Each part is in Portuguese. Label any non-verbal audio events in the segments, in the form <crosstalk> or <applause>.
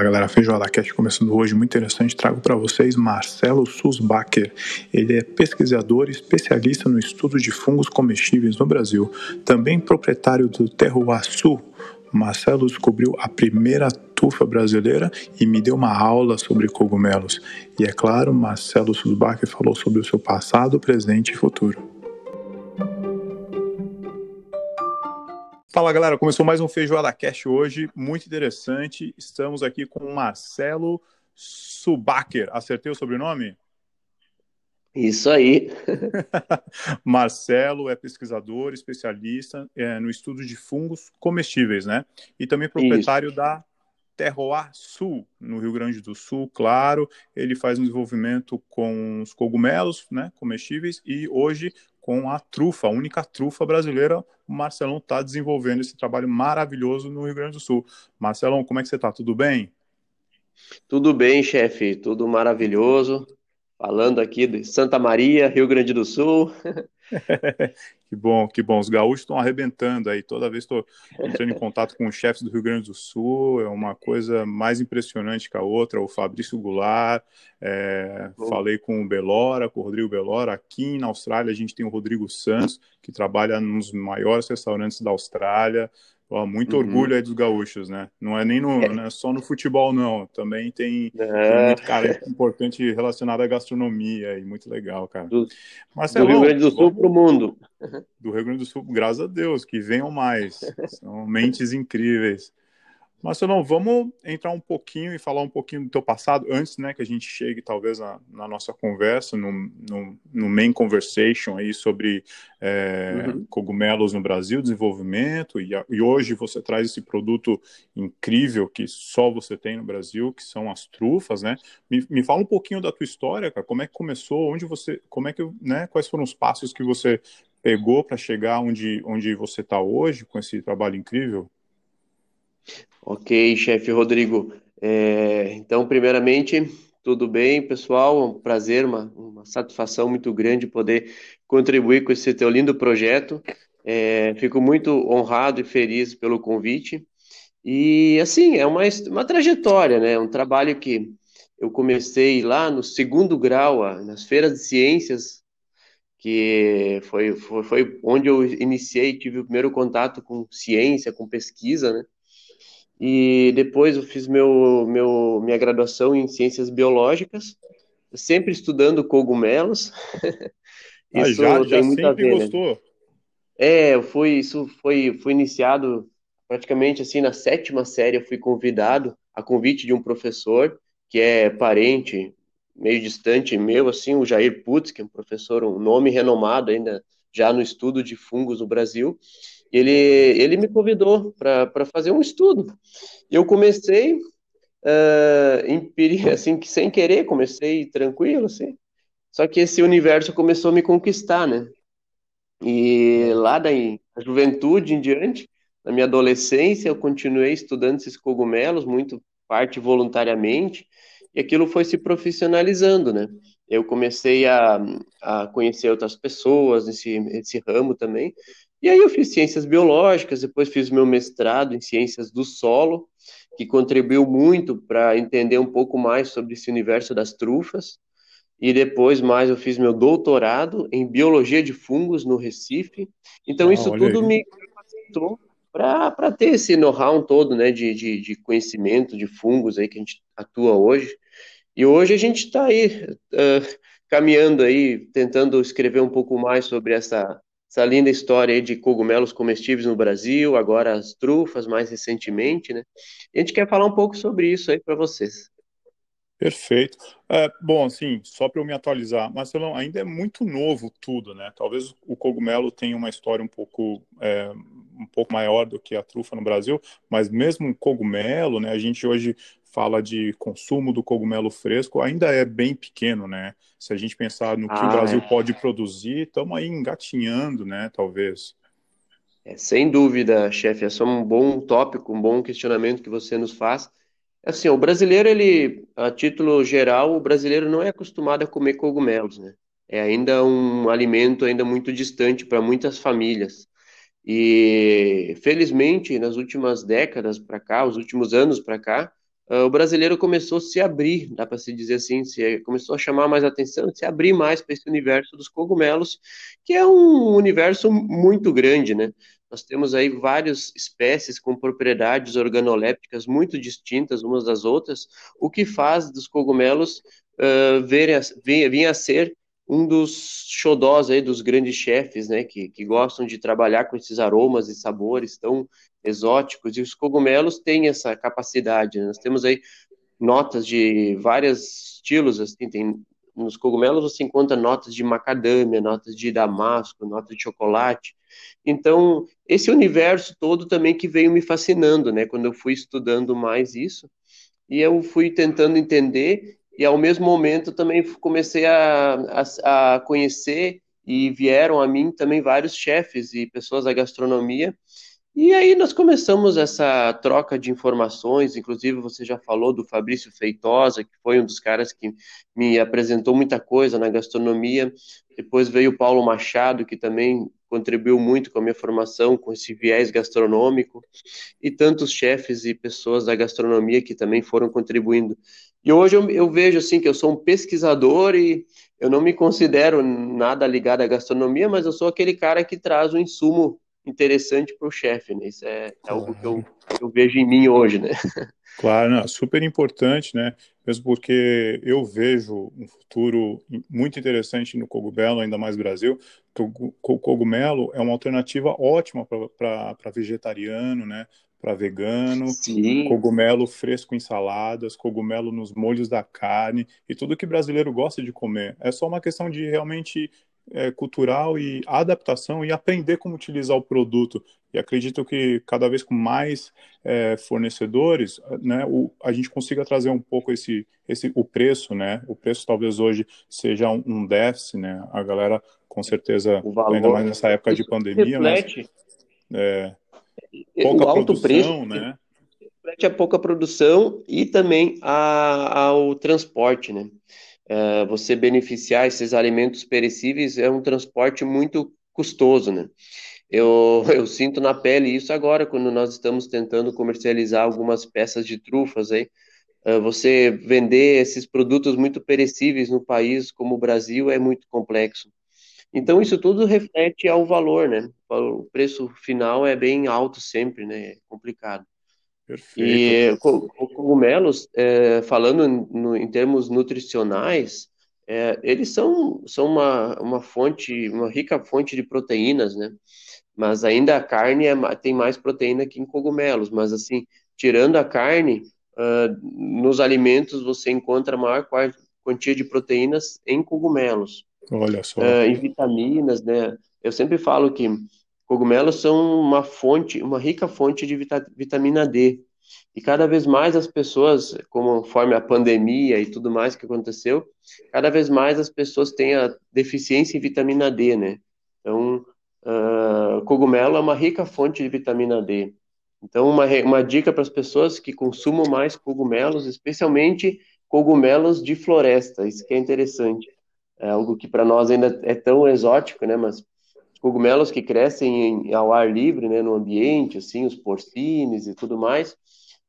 Fala galera, Feijoada Cast começando hoje, muito interessante. Trago para vocês Marcelo Susbacher. Ele é pesquisador e especialista no estudo de fungos comestíveis no Brasil, também proprietário do Terroaçu. Marcelo descobriu a primeira tufa brasileira e me deu uma aula sobre cogumelos. E é claro, Marcelo Susbacher falou sobre o seu passado, presente e futuro. Fala galera, começou mais um Feijoada Cast hoje, muito interessante. Estamos aqui com o Marcelo Subacher. Acertei o sobrenome? Isso aí. <laughs> Marcelo é pesquisador, especialista é, no estudo de fungos comestíveis, né? E também proprietário Isso. da Terroir Sul, no Rio Grande do Sul, claro. Ele faz um desenvolvimento com os cogumelos, né, comestíveis, e hoje com a trufa, a única trufa brasileira. O Marcelão está desenvolvendo esse trabalho maravilhoso no Rio Grande do Sul. Marcelão, como é que você está? Tudo bem? Tudo bem, chefe, tudo maravilhoso. Falando aqui de Santa Maria, Rio Grande do Sul. <laughs> <laughs> que bom, que bom. Os gaúchos estão arrebentando aí. Toda vez estou entrando em contato com os chefes do Rio Grande do Sul, é uma coisa mais impressionante que a outra. O Fabrício Goulart, é, falei com o Belora, com o Rodrigo Belora. Aqui na Austrália a gente tem o Rodrigo Santos, que trabalha nos maiores restaurantes da Austrália. Ó, muito uhum. orgulho aí dos gaúchos, né? Não é nem no, é. Não é só no futebol, não. Também tem, é. muito cara importante relacionado à gastronomia e muito legal, cara. Do, Marcelo, do Rio Grande do Sul para o mundo. Do Rio Grande do Sul, graças a Deus, que venham mais. São mentes incríveis. Marcelão, vamos entrar um pouquinho e falar um pouquinho do teu passado, antes né, que a gente chegue talvez na, na nossa conversa, no, no, no, main conversation aí sobre é, uhum. cogumelos no Brasil, desenvolvimento, e, e, hoje você traz esse produto incrível que só você tem no Brasil, que são as trufas, né? Me, me fala um pouquinho da tua história, cara, como é que começou, onde você, como é que, né, quais foram os passos que você pegou para chegar onde, onde você está hoje com esse trabalho incrível? Ok, chefe Rodrigo. É, então, primeiramente, tudo bem, pessoal? É um prazer, uma, uma satisfação muito grande poder contribuir com esse teu lindo projeto. É, fico muito honrado e feliz pelo convite. E, assim, é uma, uma trajetória, né? Um trabalho que eu comecei lá no segundo grau, nas feiras de ciências, que foi, foi, foi onde eu iniciei, tive o primeiro contato com ciência, com pesquisa, né? E depois eu fiz meu, meu, minha graduação em ciências biológicas, sempre estudando cogumelos. <laughs> Isso ah, já, já sempre ver, né? gostou? Né? É, foi, isso foi, foi iniciado praticamente assim na sétima série. Eu fui convidado a convite de um professor que é parente meio distante meu, assim, o Jair Putz, que é um professor, um nome renomado ainda já no estudo de fungos no Brasil ele, ele me convidou para fazer um estudo. Eu comecei, uh, em, <laughs> assim, que sem querer, comecei tranquilo, assim. Só que esse universo começou a me conquistar, né? E lá da juventude em diante, na minha adolescência, eu continuei estudando esses cogumelos, muito parte voluntariamente, e aquilo foi se profissionalizando, né? Eu comecei a, a conhecer outras pessoas nesse, nesse ramo também, e aí eu fiz ciências biológicas, depois fiz meu mestrado em ciências do solo, que contribuiu muito para entender um pouco mais sobre esse universo das trufas. E depois mais eu fiz meu doutorado em biologia de fungos no Recife. Então ah, isso tudo aí. me capacitou para ter esse know-how todo, né, de, de, de, conhecimento de fungos aí que a gente atua hoje. E hoje a gente está aí uh, caminhando aí, tentando escrever um pouco mais sobre essa essa linda história de cogumelos comestíveis no Brasil, agora as trufas mais recentemente, né? A gente quer falar um pouco sobre isso aí para vocês. Perfeito. É, bom, assim, só para eu me atualizar, Marcelão, ainda é muito novo tudo, né? Talvez o cogumelo tenha uma história um pouco, é, um pouco maior do que a trufa no Brasil, mas mesmo o cogumelo, né? A gente hoje fala de consumo do cogumelo fresco ainda é bem pequeno, né? Se a gente pensar no que ah, o Brasil é. pode produzir, estamos aí engatinhando, né? Talvez. É, sem dúvida, chefe, é só um bom tópico, um bom questionamento que você nos faz. Assim, o brasileiro, ele, a título geral, o brasileiro não é acostumado a comer cogumelos, né? É ainda um alimento ainda muito distante para muitas famílias. E felizmente, nas últimas décadas para cá, os últimos anos para cá, o brasileiro começou a se abrir, dá para se dizer assim, se, começou a chamar mais atenção, se abrir mais para esse universo dos cogumelos, que é um universo muito grande, né? Nós temos aí várias espécies com propriedades organolépticas muito distintas umas das outras, o que faz dos cogumelos uh, vir a ser um dos xodós aí dos grandes chefes, né, que, que gostam de trabalhar com esses aromas e sabores tão exóticos, e os cogumelos têm essa capacidade, né? nós temos aí notas de vários estilos, assim, tem, nos cogumelos você encontra notas de macadâmia, notas de damasco, notas de chocolate, então, esse universo todo também que veio me fascinando, né, quando eu fui estudando mais isso, e eu fui tentando entender e ao mesmo momento também comecei a, a, a conhecer e vieram a mim também vários chefes e pessoas da gastronomia. E aí nós começamos essa troca de informações, inclusive você já falou do Fabrício Feitosa, que foi um dos caras que me apresentou muita coisa na gastronomia. Depois veio o Paulo Machado, que também contribuiu muito com a minha formação, com esse viés gastronômico, e tantos chefes e pessoas da gastronomia que também foram contribuindo. E hoje eu, eu, vejo assim que eu sou um pesquisador e eu não me considero nada ligado à gastronomia, mas eu sou aquele cara que traz um insumo interessante para o chefe, né? Isso é, algo que eu, eu, vejo em mim hoje, né? <laughs> Claro, não, super importante, né? Mesmo porque eu vejo um futuro muito interessante no cogumelo, ainda mais Brasil. O cogumelo é uma alternativa ótima para vegetariano, né? para vegano, Sim. cogumelo fresco em saladas, cogumelo nos molhos da carne e tudo que brasileiro gosta de comer. É só uma questão de realmente é, cultural e adaptação e aprender como utilizar o produto. E acredito que cada vez com mais é, fornecedores, né, o, a gente consiga trazer um pouco esse, esse o preço, né? O preço talvez hoje seja um, um déficit, né? A galera com certeza, ainda mais nessa época de pandemia, reflete. mas é, pouca o alto produção, preço, né? Reflete a pouca produção e também a, ao transporte, né? É, você beneficiar esses alimentos perecíveis é um transporte muito custoso, né? Eu, <laughs> eu sinto na pele isso agora, quando nós estamos tentando comercializar algumas peças de trufas aí. É, você vender esses produtos muito perecíveis no país como o Brasil é muito complexo. Então, isso tudo reflete ao valor, né? O preço final é bem alto sempre, né? É complicado. Perfeito. E cogumelos, é, falando no, em termos nutricionais, é, eles são, são uma, uma fonte, uma rica fonte de proteínas, né? Mas ainda a carne é, tem mais proteína que em cogumelos. Mas assim, tirando a carne, uh, nos alimentos você encontra a maior quantia de proteínas em cogumelos. Olha só. Uh, em vitaminas, né? Eu sempre falo que cogumelos são uma fonte, uma rica fonte de vitamina D. E cada vez mais as pessoas, conforme a pandemia e tudo mais que aconteceu, cada vez mais as pessoas têm a deficiência em vitamina D, né? Então, uh, cogumelo é uma rica fonte de vitamina D. Então, uma, uma dica para as pessoas que consumam mais cogumelos, especialmente cogumelos de floresta, isso que é interessante é algo que para nós ainda é tão exótico, né? Mas cogumelos que crescem em, ao ar livre, né, no ambiente, assim, os porcines e tudo mais,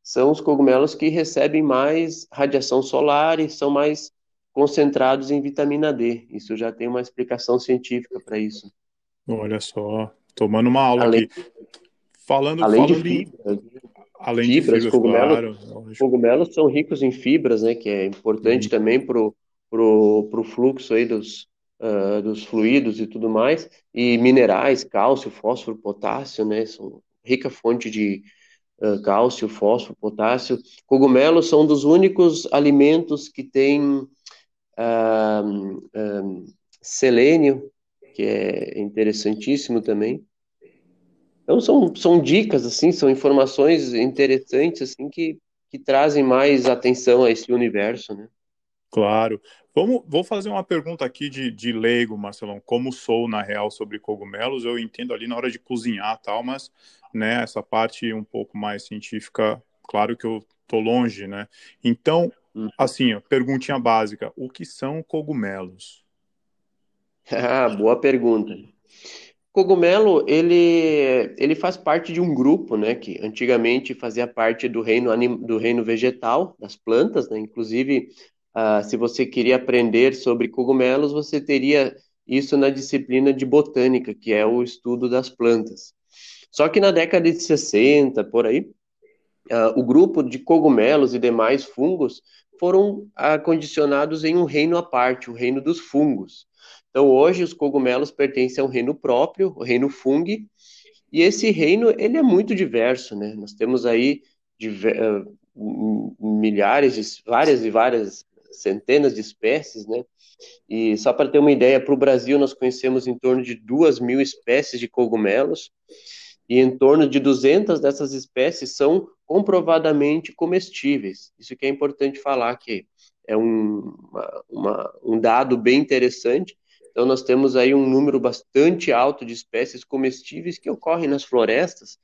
são os cogumelos que recebem mais radiação solar e são mais concentrados em vitamina D. Isso já tem uma explicação científica para isso. Olha só, tomando uma aula além, aqui. Falando, além falando de fibras, além fibras, de fibras, cogumelos, claro. cogumelos são ricos em fibras, né, que é importante uhum. também para o para o fluxo aí dos, uh, dos fluidos e tudo mais, e minerais, cálcio, fósforo, potássio, né, são rica fonte de uh, cálcio, fósforo, potássio. Cogumelos são dos únicos alimentos que têm uh, selênio, que é interessantíssimo também. Então são, são dicas, assim, são informações interessantes, assim, que, que trazem mais atenção a esse universo, né? Claro. Vamos, vou fazer uma pergunta aqui de, de leigo, Marcelão. Como sou, na real, sobre cogumelos, eu entendo ali na hora de cozinhar tal, mas né, essa parte um pouco mais científica, claro que eu tô longe, né? Então, hum. assim, ó, perguntinha básica: o que são cogumelos? <laughs> Ah, boa pergunta. cogumelo, ele, ele faz parte de um grupo, né, que antigamente fazia parte do reino, do reino vegetal, das plantas, né, inclusive, uh, se você queria aprender sobre cogumelos, você teria isso na disciplina de botânica, que é o estudo das plantas. Só que na década de 60, por aí, uh, o grupo de cogumelos e demais fungos foram acondicionados em um reino à parte, o reino dos fungos. Então, hoje, os cogumelos pertencem a um reino próprio, o reino fungi, e esse reino, ele é muito diverso, né? Nós temos aí uh, milhares, de, várias e várias centenas de espécies, né? E só para ter uma ideia, para o Brasil nós conhecemos em torno de duas mil espécies de cogumelos, e em torno de 200 dessas espécies são comprovadamente comestíveis. Isso que é importante falar, que é um, uma, uma, um dado bem interessante, então, nós temos aí um número bastante alto de espécies comestíveis que ocorrem nas florestas.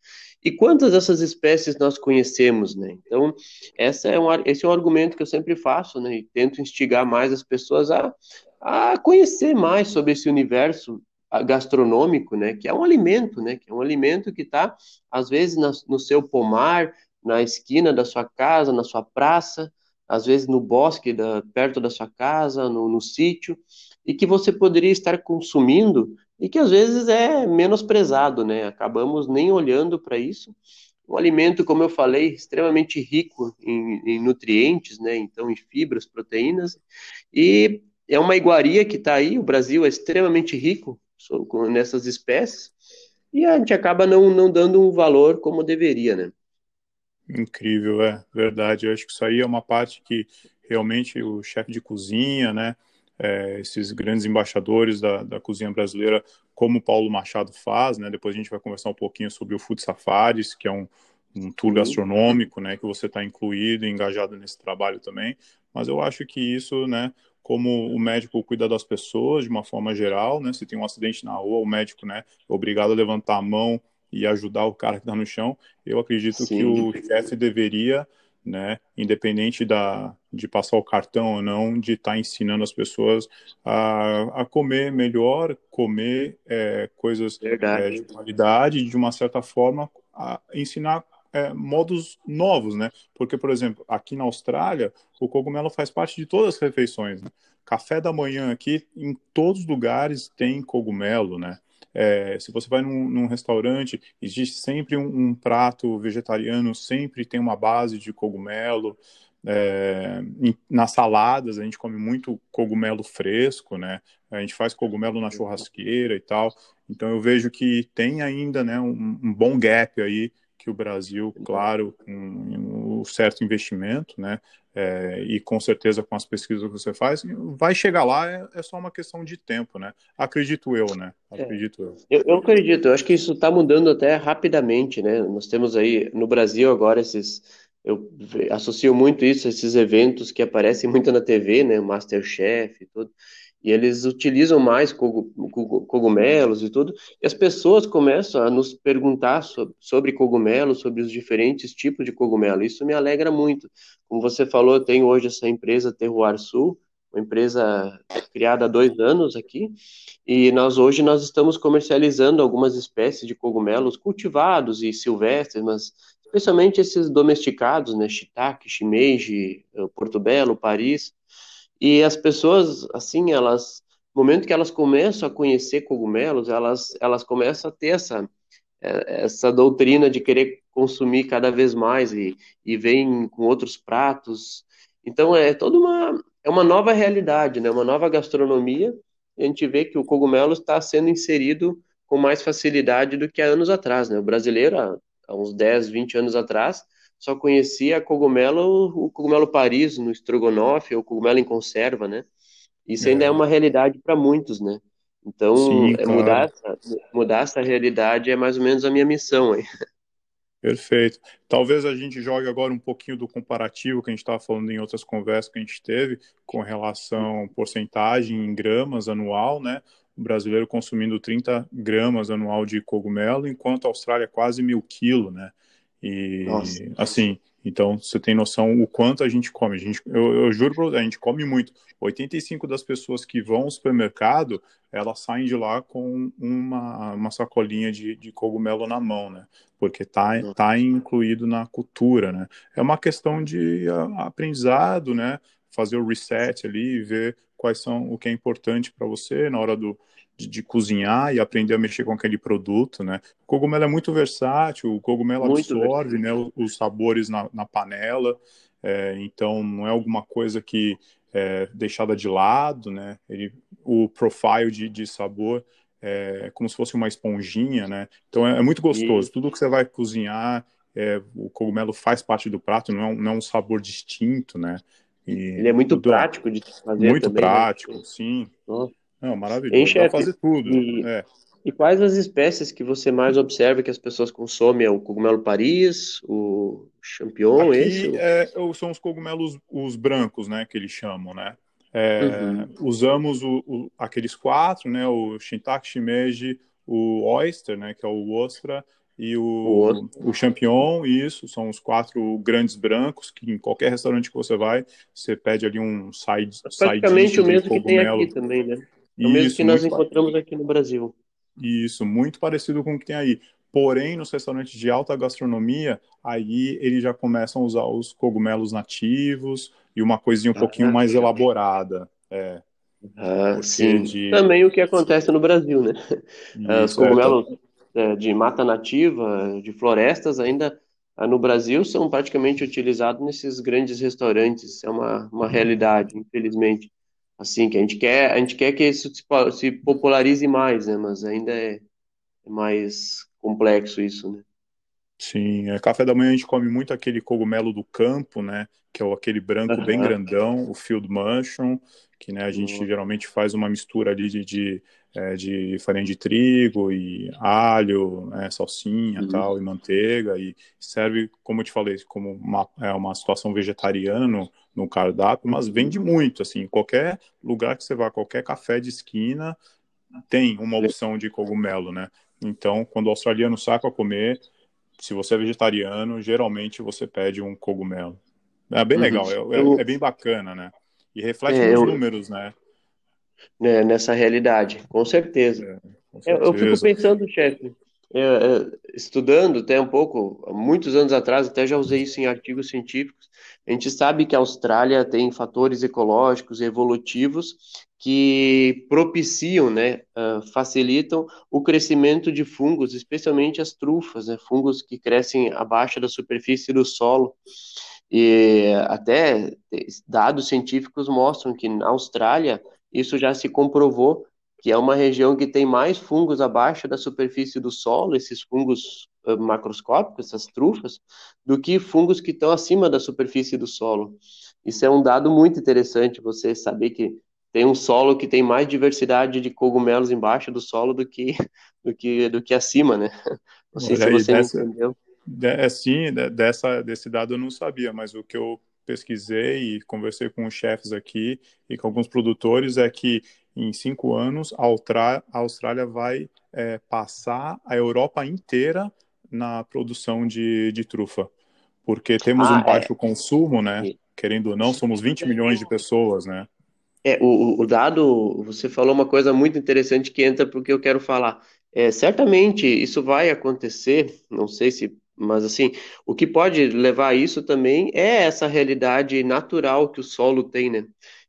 E quantas dessas espécies nós conhecemos, né? Então, essa é um, esse é um argumento que eu sempre faço, né? E tento instigar mais as pessoas a, a conhecer mais sobre esse universo gastronômico, né? Que é um alimento, né? Que é um alimento que está, às vezes, na, no seu pomar, na esquina da sua casa, na sua praça, às vezes no bosque da, perto da sua casa, no, no sítio e que você poderia estar consumindo e que às vezes é menosprezado, né? Acabamos nem olhando para isso. Um alimento, como eu falei, extremamente rico em, em, nutrientes, né? Então, em fibras, proteínas, e é uma iguaria que está aí. O Brasil é extremamente rico nessas espécies e a gente acaba não, não dando um valor como deveria, né? Incrível, é verdade. Eu acho que isso aí é uma parte que realmente o chefe de cozinha, né? É, esses grandes embaixadores da, da cozinha brasileira, como o Paulo Machado faz, né? Depois a gente vai conversar um pouquinho sobre o Food Safaris, que é um, um tour gastronômico, né? Que você está incluído e engajado nesse trabalho também. Mas eu acho que isso, né? Como o médico cuida das pessoas de uma forma geral, né? Se tem um acidente na rua, o médico, né? É obrigado a levantar a mão e ajudar o cara que está no chão. Eu acredito Sim. que o chefe deveria né, independente da, de passar o cartão ou não, de estar tá ensinando as pessoas a, a comer melhor, comer é, coisas é, de qualidade, de uma certa forma, a ensinar é, modos novos, né? Porque, por exemplo, aqui na Austrália, o cogumelo faz parte de todas as refeições. Né? Café da manhã aqui, em todos os lugares tem cogumelo, né? É, se você vai num, num restaurante, existe sempre um, um, prato vegetariano, sempre tem uma base de cogumelo. É, em, nas saladas, a gente come muito cogumelo fresco, né? A gente faz cogumelo na churrasqueira e tal. Então eu vejo que tem ainda né, um, um bom gap aí que o Brasil, claro, com um, um certo investimento, né, é, e com certeza com as pesquisas que você faz, vai chegar lá, é, é só uma questão de tempo, né? Acredito eu, né? É. Acredito eu. eu. Eu acredito, eu acho que isso está mudando até rapidamente, né? Nós temos aí no Brasil agora esses. Eu associo muito isso a esses eventos que aparecem muito na TV, né? Masterchef e tudo e eles utilizam mais cogumelos e tudo, e as pessoas começam a nos perguntar sobre cogumelos, sobre os diferentes tipos de cogumelo. Isso me alegra muito. Como você falou, eu tenho hoje essa empresa Terroir Sul, uma empresa criada há dois anos aqui, e nós hoje nós estamos comercializando algumas espécies de cogumelos cultivados e silvestres, mas especialmente esses domesticados, né, shiitake, shimeji, portobello, paris, e as pessoas, assim, elas, no momento que elas começam a conhecer cogumelos, elas, elas começam a ter essa, é, essa doutrina de querer consumir cada vez mais e, e vem com outros pratos. Então, é toda uma, é uma nova realidade, né? uma nova gastronomia. A gente vê que o cogumelo está sendo inserido com mais facilidade do que há anos atrás. Né? O brasileiro, há uns 10, 20 anos atrás, só conhecia cogumelo, o cogumelo Paris no estrogonofe, ou cogumelo em conserva, né? Isso é. ainda é uma realidade para muitos, né? Então, Sim, é, claro. mudar, essa, mudar essa realidade é mais ou menos a minha missão aí. <laughs> Perfeito. Talvez a gente jogue agora um pouquinho do comparativo que a gente estava falando em outras conversas que a gente teve com relação porcentagem em gramas anual, né? O brasileiro consumindo 30 gramas anual de cogumelo, enquanto a Austrália quase mil quilos, né? E, Nossa. assim, então você tem noção o quanto a gente come. A gente, eu, eu juro pra você, a gente come muito. 85 das pessoas que vão ao supermercado, elas saem de lá com uma, uma sacolinha de, de cogumelo na mão, né? Porque tá, tá incluído na cultura, né? É uma questão de aprendizado, né? Fazer o reset ali, ver quais são o que é importante para você na hora do, de, de, cozinhar e aprender a mexer com aquele produto, né? O cogumelo é muito versátil, o cogumelo muito absorve, né, os, os, sabores na, na panela, é, então não é alguma coisa que é deixada de lado, né? Ele, o profile de, de sabor é como se fosse uma esponjinha, né? Então é, é muito gostoso. E... Tudo que você vai cozinhar, é, o cogumelo faz parte do prato, não é um, não é um sabor distinto, né? E Ele é muito tudo, prático de fazer Muito também, né? prático, né? sim. Não, maravilhoso. Enche, Dá fazer tudo. E, é. e quais as espécies que você mais observa que as pessoas consomem? É o cogumelo Paris, o champignon, Aqui, esse? É, são os cogumelos os brancos, né, que eles chamam, né? É, uhum. Usamos o, o, aqueles quatro, né? O Shintake, Shimeji, o Oyster, né? Que é o Ostra, e o, o, o champignon, isso, são os quatro grandes brancos, que em qualquer restaurante que você vai, você pede ali um side Praticamente side o mesmo que tem aqui também, né? É o mesmo que nós encontramos aqui no Brasil. Isso, muito parecido com o que tem aí. Porém, nos restaurantes de alta gastronomia, aí eles já começam a usar os cogumelos nativos e uma coisinha um ah, pouquinho mais elaborada. É. Ah, sim. De... Também o que acontece no Brasil, né? Isso, os cogumelos é, de mata nativa, de florestas, ainda ah, no Brasil são praticamente utilizados nesses grandes restaurantes. É uma, uma realidade, infelizmente assim, que a gente quer, a gente quer que isso se popularize mais, né? Mas ainda é, é mais complexo isso, né? Sim, é, café da manhã a gente come muito aquele cogumelo do campo, né? Que é aquele branco uhum. bem grandão, o field mushroom, que né, a gente uhum. geralmente faz uma mistura ali de, de, é, de farinha de trigo e alho, né, salsinha uhum. tal, e manteiga, e serve, como eu te falei, como uma, é, uma situação vegetariana no, no cardápio, mas vende muito, assim, qualquer lugar que você vá, qualquer café de esquina tem uma opção de cogumelo, né? Então, quando o australiano sai para comer, se você é vegetariano, geralmente você pede um cogumelo. É bem uhum. legal, é, é, é, bem bacana, né? E reflete é, nos eu... números, né? né? Nessa realidade, com certeza. É, com certeza. Eu, eu, fico pensando, chefe, estudando até um pouco, muitos anos atrás, até já usei isso em artigos científicos, a gente sabe que a Austrália tem fatores ecológicos e evolutivos que propiciam, né, uh, facilitam o crescimento de fungos, especialmente as trufas, né, fungos que crescem abaixo da superfície do solo. E até dados científicos mostram que na Austrália isso já se comprovou que é uma região que tem mais fungos abaixo da superfície do solo, esses fungos uh, macroscópicos, essas trufas, do que fungos que estão acima da superfície do solo. Isso é um dado muito interessante, você saber que tem um solo que tem mais diversidade de cogumelos embaixo do solo do que <laughs> do que do que acima, né? <laughs> Não sei Olha se você dessa, entendeu. É, sim, dessa, desse dado eu não sabia, mas o que eu pesquisei e conversei com os chefes aqui e com alguns produtores é que em cinco anos a Austrália vai é, passar a Europa inteira na produção de, de trufa, porque temos ah, um baixo é. consumo, né? Querendo ou não, somos 20 milhões de pessoas, né? É, o, o dado, você falou uma coisa muito interessante que entra porque eu quero falar. É, certamente isso vai acontecer, não sei se mas, assim, o que pode levar a isso também é essa realidade natural que o solo tem, né?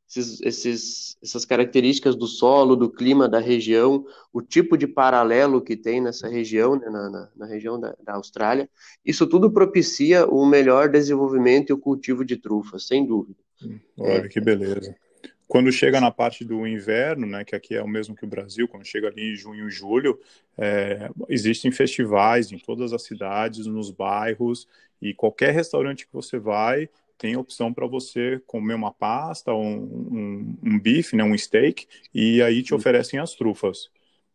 Esses, esses, essas características do solo, do clima da região, o tipo de paralelo que tem nessa região, né, na, na, na, região da, da, Austrália, isso tudo propicia o melhor desenvolvimento e o cultivo de trufas, sem dúvida. Olha é, que beleza. Quando chega na parte do inverno, né, que aqui é o mesmo que o Brasil, quando chega ali em junho, julho, é, existem festivais em todas as cidades, nos bairros, e qualquer restaurante que você vai tem opção para você comer uma pasta, um, um, um, bife, né, um steak, e aí te oferecem as trufas.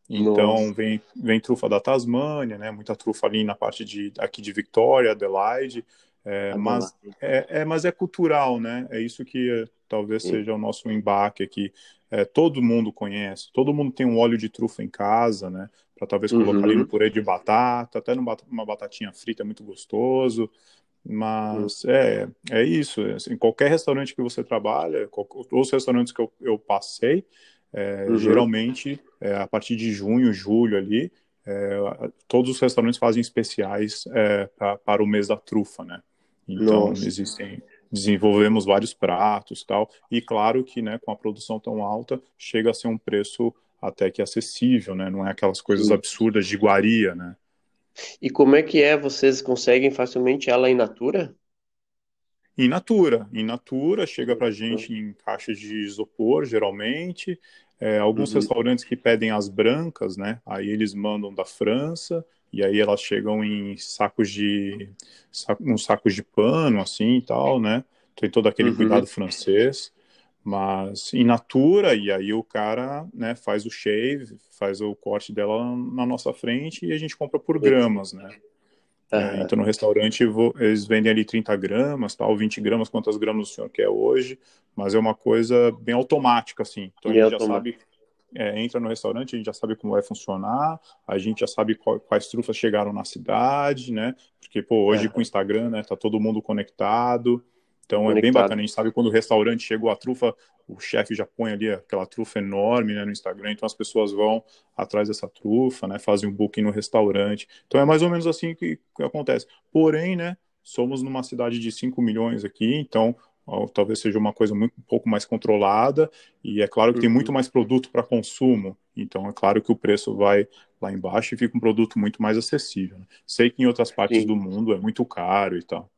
Então vem, vem trufa da Tasmânia, né, muita trufa ali na parte de aqui de Victoria, Adelaide, é, mas, é, é, mas é cultural, né? É isso que é, talvez seja o nosso embarque aqui. É, todo mundo conhece, todo mundo tem um óleo de trufa em casa, né? para talvez colocar uhum. ali no purê de batata, até numa batatinha frita é muito gostoso. Mas uhum. é, é isso. É, assim, qualquer restaurante que você trabalha, os restaurantes que eu, eu passei, é, uhum. geralmente, é, a partir de junho, julho ali, é, todos os restaurantes fazem especiais é, pra, para o mês da trufa, né? Então, Nossa. existem desenvolvemos vários pratos tal e claro que né com a produção tão alta chega a ser um preço até que acessível né não é aquelas coisas absurdas de iguaria né e como é que é? Vocês conseguem facilmente ela em natura? In natura. In natura chega para gente em caixas de isopor geralmente. É, alguns uhum. restaurantes que pedem as brancas né? Aí eles mandam da França e aí elas chegam em sacos de uns sacos de pano assim e tal, né? Tem todo aquele uhum. cuidado francês, mas in natura e aí o cara, né, faz o shave, faz o corte dela na nossa frente e a gente compra por gramas, né? Uhum. É, então no restaurante eles vendem ali 30 gramas, tal, 20 gramas, quantas gramas o senhor quer hoje, mas é uma coisa bem automática, assim. Então a gente já sabe é, entra no restaurante, a gente já sabe como vai funcionar, a gente já sabe qual, quais trufas chegaram na cidade, né? Porque, pô, hoje é. com o Instagram, né, tá todo mundo conectado. Então conectado. é bem bacana, a gente sabe quando o restaurante chegou a trufa, o chefe já põe ali aquela trufa enorme né, no Instagram, então as pessoas vão atrás dessa trufa, né, fazem um booking no restaurante. Então é mais ou menos assim que, que acontece. Porém, né, somos numa cidade de 5 milhões aqui, então talvez seja uma coisa muito, um pouco mais controlada, e é claro que tem muito uhum. mais produto para consumo, então é claro que o preço vai lá embaixo e fica um produto muito mais acessível. Né? Sei que em outras partes sim. do mundo é muito caro e tal.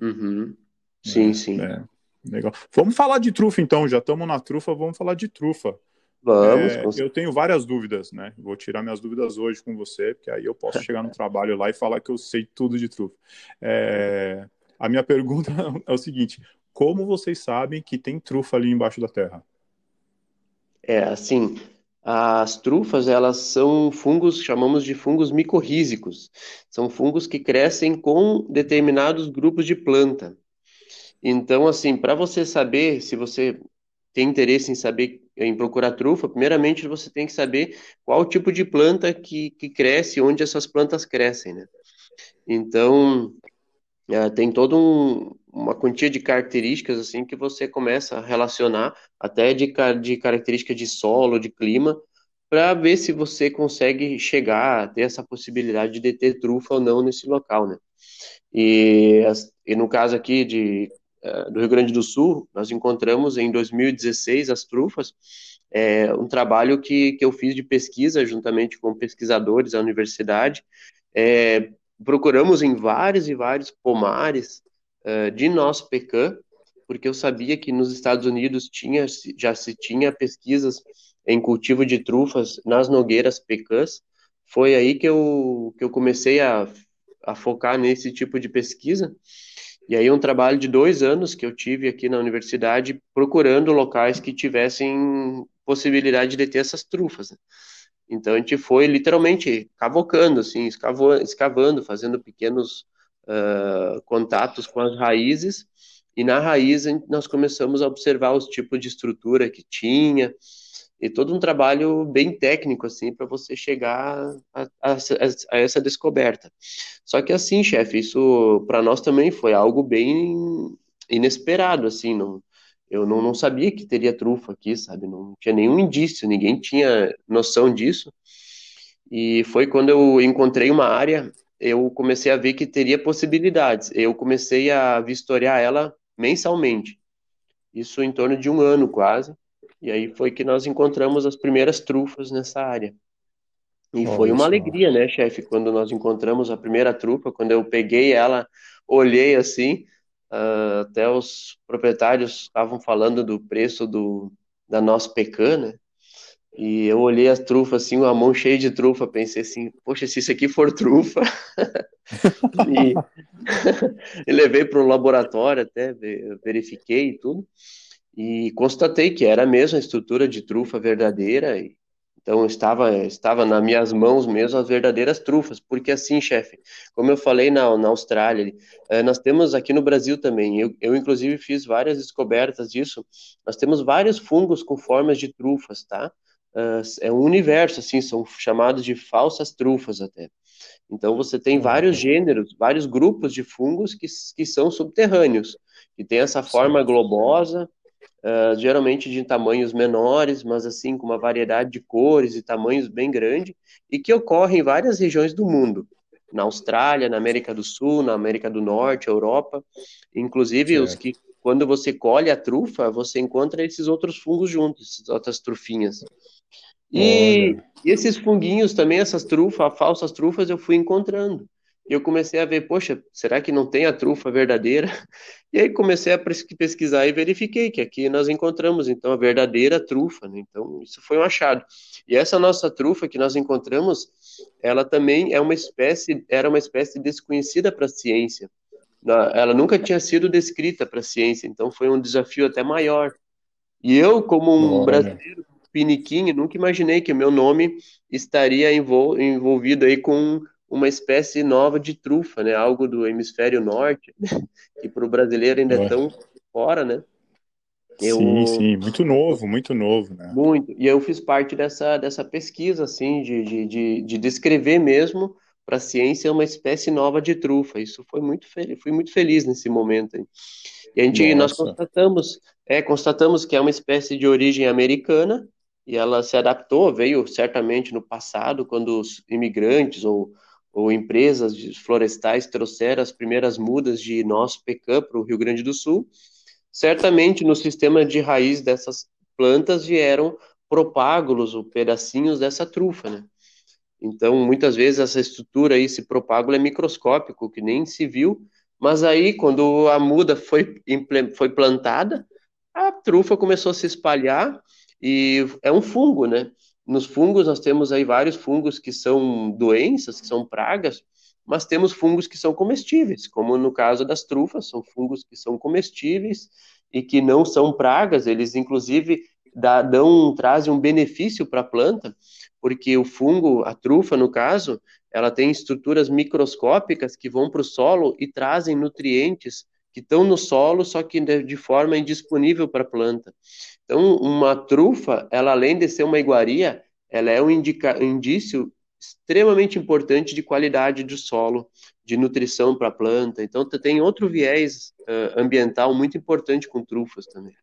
Uhum. Sim, é, sim. É, legal. Vamos falar de trufa então, já estamos na trufa, vamos falar de trufa. Vamos. É, eu tenho várias dúvidas, né? Vou tirar minhas dúvidas hoje com você, porque aí eu posso <laughs> chegar no trabalho lá e falar que eu sei tudo de trufa. É, a minha pergunta <laughs> é o seguinte: como vocês sabem que tem trufa ali embaixo da terra? É, assim, as trufas, elas são fungos, chamamos de fungos micorrízicos. São fungos que crescem com determinados grupos de planta. Então, assim, para você saber se você tem interesse em saber, em procurar trufa, primeiramente você tem que saber qual tipo de planta que, que cresce, onde essas plantas crescem, né? Então, é, tem toda um, uma quantia de características assim que você começa a relacionar até de, de característica de solo, de clima, para ver se você consegue chegar a ter essa possibilidade de ter trufa ou não nesse local, né? E, e no caso aqui de, do Rio Grande do Sul, nós encontramos em 2016 as trufas, é, um trabalho que, que eu fiz de pesquisa juntamente com pesquisadores da universidade, é, procuramos em vários e vários pomares uh, de nosso pecan, porque eu sabia que nos Estados Unidos tinha, já se tinha pesquisas em cultivo de trufas nas nogueiras pecãs. Foi aí que eu, que eu comecei a, a focar nesse tipo de pesquisa. E aí um trabalho de dois anos que eu tive aqui na universidade procurando locais que tivessem possibilidade de ter essas trufas. Né? Então a gente foi literalmente cavocando, assim, escavando, escavando fazendo pequenos uh, contatos com as raízes, e na raiz nós começamos a observar os tipos de estrutura que tinha, e todo um trabalho bem técnico, assim, para você chegar a, a, a, essa descoberta. Só que assim, chefe, isso para nós também foi algo bem inesperado, assim, não eu não, não sabia que teria trufa aqui, sabe? Não tinha nenhum indício, ninguém tinha noção disso. E foi quando eu encontrei uma área, eu comecei a ver que teria possibilidades. Eu comecei a vistoriar ela mensalmente. Isso em torno de um ano quase. E aí foi que nós encontramos as primeiras trufas nessa área. E foi uma alegria, né, chefe, quando nós encontramos a primeira trufa, quando eu peguei ela, olhei assim, Uh, até os proprietários estavam falando do preço do, da nossa pecan, né? E eu olhei as trufas assim, uma mão cheia de trufa, pensei assim, poxa, se isso aqui for trufa. <laughs> e, <laughs> <laughs> e levei para o laboratório até, verifiquei e tudo. E constatei que era a mesma estrutura de trufa verdadeira. E então estava estava nas minhas mãos mesmo as verdadeiras trufas, porque assim, chefe, como eu falei na, na Austrália, eh, nós temos aqui no Brasil também. Eu, eu inclusive fiz várias descobertas disso. Nós temos vários fungos com formas de trufas, tá? uh, é um universo, assim, são chamados de falsas trufas até. Então você tem uhum. vários gêneros, vários grupos de fungos que, que são subterrâneos, que tem essa forma globosa, uh, geralmente de tamanhos menores, mas assim com uma variedade de cores e tamanhos bem grande, e que ocorrem em várias regiões do mundo na Austrália, na América do Sul, na América do Norte, Europa. Inclusive, certo. os que, quando você colhe a trufa, você encontra esses outros fungos juntos, essas outras trufinhas. E, e esses funguinhos também, essas trufas, falsas trufas, eu fui encontrando. Eu comecei a ver, poxa, será que não tem a trufa verdadeira? E aí comecei a pesquisar e verifiquei que aqui nós encontramos, então, a verdadeira trufa, né? Então, isso foi um achado. E essa nossa trufa que nós encontramos, ela também é uma espécie, era uma espécie desconhecida para a ciência. Ela nunca tinha sido descrita para a ciência, então foi um desafio até maior. E eu, como um Olha. brasileiro piniquinho, nunca imaginei que o meu nome estaria envolvido aí com uma espécie nova de trufa, né? Algo do hemisfério norte, <laughs> que para o brasileiro ainda é tão fora, né? Eu... Sim, sim, muito novo, muito novo, né? Muito. E eu fiz parte dessa, dessa pesquisa, assim, de, de, de, de descrever mesmo para a ciência uma espécie nova de trufa. Isso foi muito feliz, fui muito feliz nesse momento. Aí. E a gente, nós constatamos, é, constatamos que é uma espécie de origem americana e ela se adaptou, veio certamente no passado, quando os imigrantes ou ou empresas florestais trouxeram as primeiras mudas de nosso pecan para o Rio Grande do Sul, certamente no sistema de raiz dessas plantas vieram propágulos ou pedacinhos dessa trufa, né? Então, muitas vezes essa estrutura, esse propágulo é microscópico, que nem se viu, mas aí, quando a muda foi, foi plantada, a trufa começou a se espalhar e é um fungo, né? Nos fungos, nós temos aí vários fungos que são doenças, que são pragas, mas temos fungos que são comestíveis, como no caso das trufas, são fungos que são comestíveis e que não são pragas, eles inclusive dá, dão, trazem um benefício para a planta, porque o fungo, a trufa no caso, ela tem estruturas microscópicas que vão para o solo e trazem nutrientes que estão no solo, só que de forma indisponível para a planta. Então, uma trufa, ela além de ser uma iguaria, ela é um, indica, um indício extremamente importante de qualidade do solo, de nutrição para a planta. Então, tem outro viés uh, ambiental muito importante com trufas também.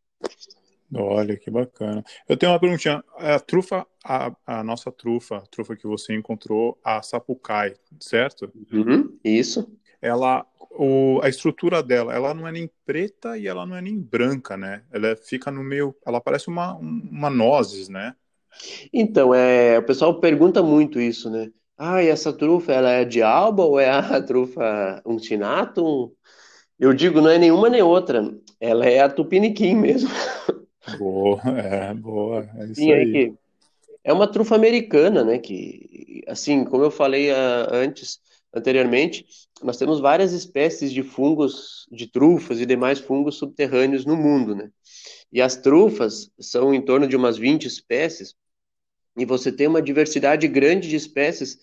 Olha, que bacana. Eu tenho uma perguntinha. A trufa, a, a nossa trufa, a trufa que você encontrou, a sapucai, certo? Uhum, isso. Ela, o, a estrutura dela, ela não é nem preta e ela não é nem branca, né? Ela fica no meio, ela parece uma, uma nozes, né? Então, é, o pessoal pergunta muito isso, né? Ah, e essa trufa, ela é de alba ou é a <laughs> trufa untinatum? Eu digo, não é nenhuma nem outra. Ela é a tupiniquim mesmo. <laughs> Boa, é, boa. É, isso Sim, aí. É, é uma trufa americana, né? Que, assim, como eu falei uh, antes, anteriormente, nós temos várias espécies de fungos, de trufas e demais fungos subterrâneos no mundo, né? E as trufas são em torno de umas 20 espécies, e você tem uma diversidade grande de espécies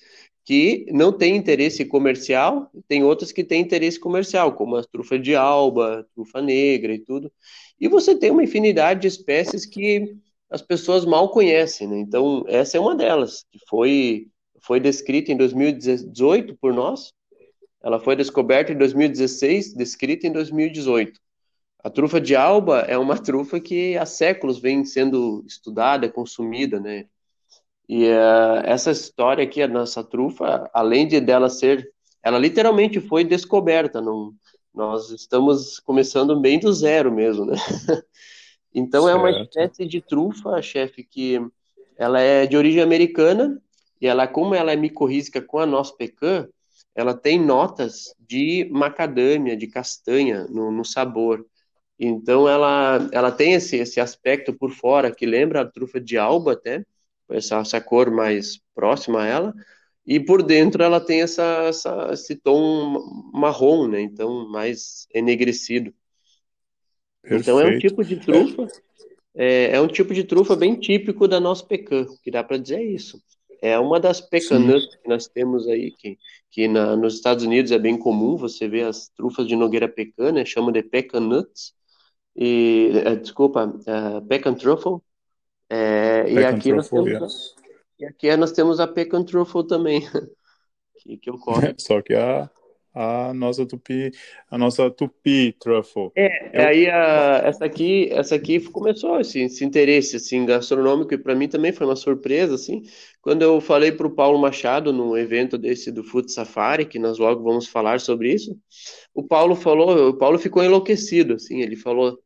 que não tem interesse comercial, tem outras que têm interesse comercial, como a trufa de alba, trufa negra e tudo. E você tem uma infinidade de espécies que as pessoas mal conhecem, né? Então, essa é uma delas, que foi foi descrita em 2018 por nós. Ela foi descoberta em 2016, descrita em 2018. A trufa de alba é uma <laughs> trufa que há séculos vem sendo estudada, consumida, né? E uh, essa história aqui, a nossa trufa, além de dela ser, ela literalmente foi descoberta. Não, nós estamos começando bem do zero mesmo, né? <laughs> então certo. é uma espécie de trufa, chefe, que ela é de origem americana e ela, como ela é micorrízica com a nossa pecan, ela tem notas de macadâmia, de castanha no, no sabor. Então ela, ela tem esse, esse aspecto por fora que lembra a trufa de alba até, essa, essa cor mais próxima a ela, e por dentro ela tem essa, essa, esse tom marrom, né? Então mais enegrecido. Perfeito. Então é um tipo de trufa, é, é um tipo de trufa bem típico da nossa pecan, que dá para dizer isso. É uma das pecan nuts que nós temos aí, que, que na, nos Estados Unidos é bem comum, você vê as trufas de nogueira pecan, né, chama de pecan nuts, e, é, desculpa, uh, pecan truffle, É, e, aqui nós temos, e aqui nós temos a Pecan Truffle também, <laughs> que, que ocorre. <laughs> Só que a, a nossa tupi, a nossa tupi truffle. É, Eu... aí a, essa aqui, essa aqui começou esse, esse interesse assim gastronômico e para mim também foi uma surpresa assim, quando eu falei para o Paulo Machado num evento desse do Food Safari, que nós logo vamos falar sobre isso. O Paulo falou, o Paulo ficou enlouquecido assim, ele falou: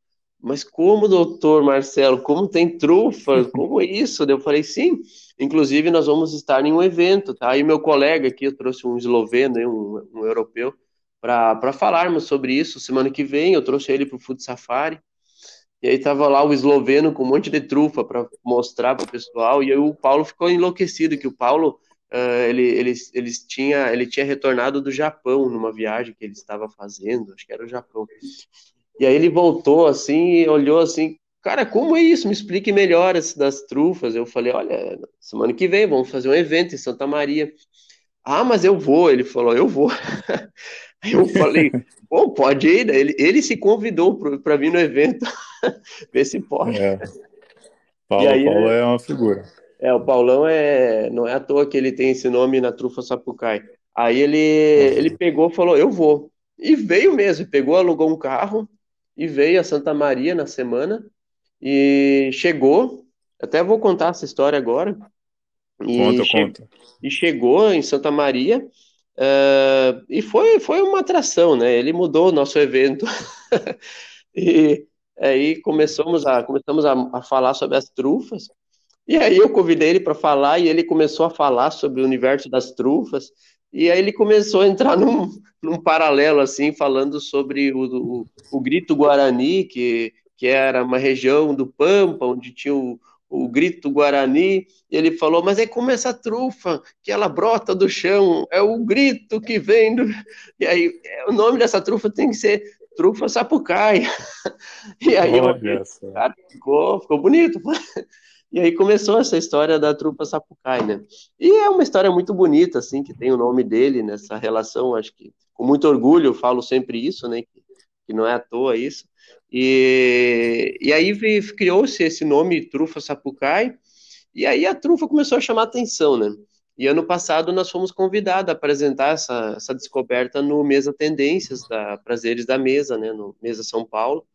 "Mas como, doutor Marcelo, como tem trufa? <laughs> Como é isso?" Eu falei: "Sim, Inclusive, nós vamos estar em um evento, tá? E meu colega aqui, eu trouxe um esloveno, um, um europeu, para falarmos sobre isso. Semana que vem, eu trouxe ele para o Food Safari. E aí tava lá o esloveno com um monte de trufa para mostrar para o pessoal. E aí o Paulo ficou enlouquecido, que o Paulo, uh, ele, ele, ele, tinha, ele tinha retornado do Japão numa viagem que ele estava fazendo, acho que era o Japão. E aí ele voltou assim e olhou assim, cara, como é isso? Me explique melhor esse das trufas. Eu falei, olha, semana que vem vamos fazer um evento em Santa Maria. Ah, mas eu vou. Ele falou, eu vou. <laughs> eu falei, bom, pode ir. Ele, ele se convidou para vir no evento, <laughs> ver se pode. É. Paulo, aí, Paulo é uma figura. É, o Paulão é, não é à toa que ele tem esse nome na trufa Sapucai. Aí ele, ele pegou e falou, eu vou. E veio mesmo, pegou, alugou um carro e veio a Santa Maria na semana e chegou, até vou contar essa história agora. E conta, che conta. E chegou em Santa Maria uh, e foi, foi uma atração, né? Ele mudou o nosso evento. <laughs> e aí começamos a, começamos a, a falar sobre as trufas. E aí eu convidei ele para falar e ele começou a falar sobre o universo das trufas. E aí ele começou a entrar num, <laughs> num paralelo, assim, falando sobre o, o, o grito guarani, que que era uma região do Pampa, onde tinha o, o grito guarani, e ele falou, mas é como essa trufa, que ela brota do chão, é o grito que vem do... E aí, é, o nome dessa trufa tem que ser trufa sapucaia. <laughs> E aí, cara, ficou, ficou bonito. <laughs> E aí começou essa história da trufa sapucai, né? E é uma história muito bonita, assim, que tem o nome dele nessa relação, acho que com muito orgulho eu falo sempre isso, né? Que, que não é à toa isso. E, e aí criou-se esse nome Trufa Sapucai, e aí a trufa começou a chamar atenção, né? E ano passado nós fomos convidados a apresentar essa, essa descoberta no Mesa Tendências, da Prazeres da Mesa, né? No Mesa São Paulo.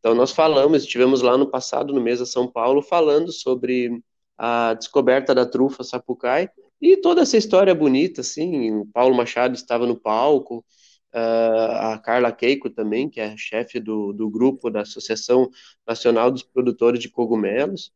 Então nós falamos, estivemos lá no passado no Mesa São Paulo falando sobre a descoberta da trufa Sapucai e toda essa história bonita, assim. O Paulo Machado estava no palco, Uh, a Carla Keiko também, que é chefe do, do grupo da Associação Nacional dos Produtores de Cogumelos.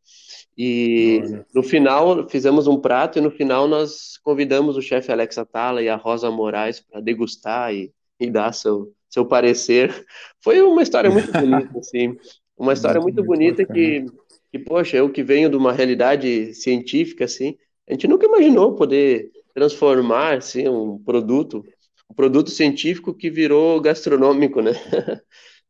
E Olha. no final fizemos um prato e no final nós convidamos o chefe Alex Atala e a Rosa Moraes para degustar e, e dar seu, seu parecer. Foi uma história muito <laughs> bonita, assim. Uma história muito, muito bonita que, que, poxa, eu que venho de uma realidade científica, assim, a gente nunca imaginou poder transformar assim, um produto um produto científico que virou gastronômico, né? <laughs>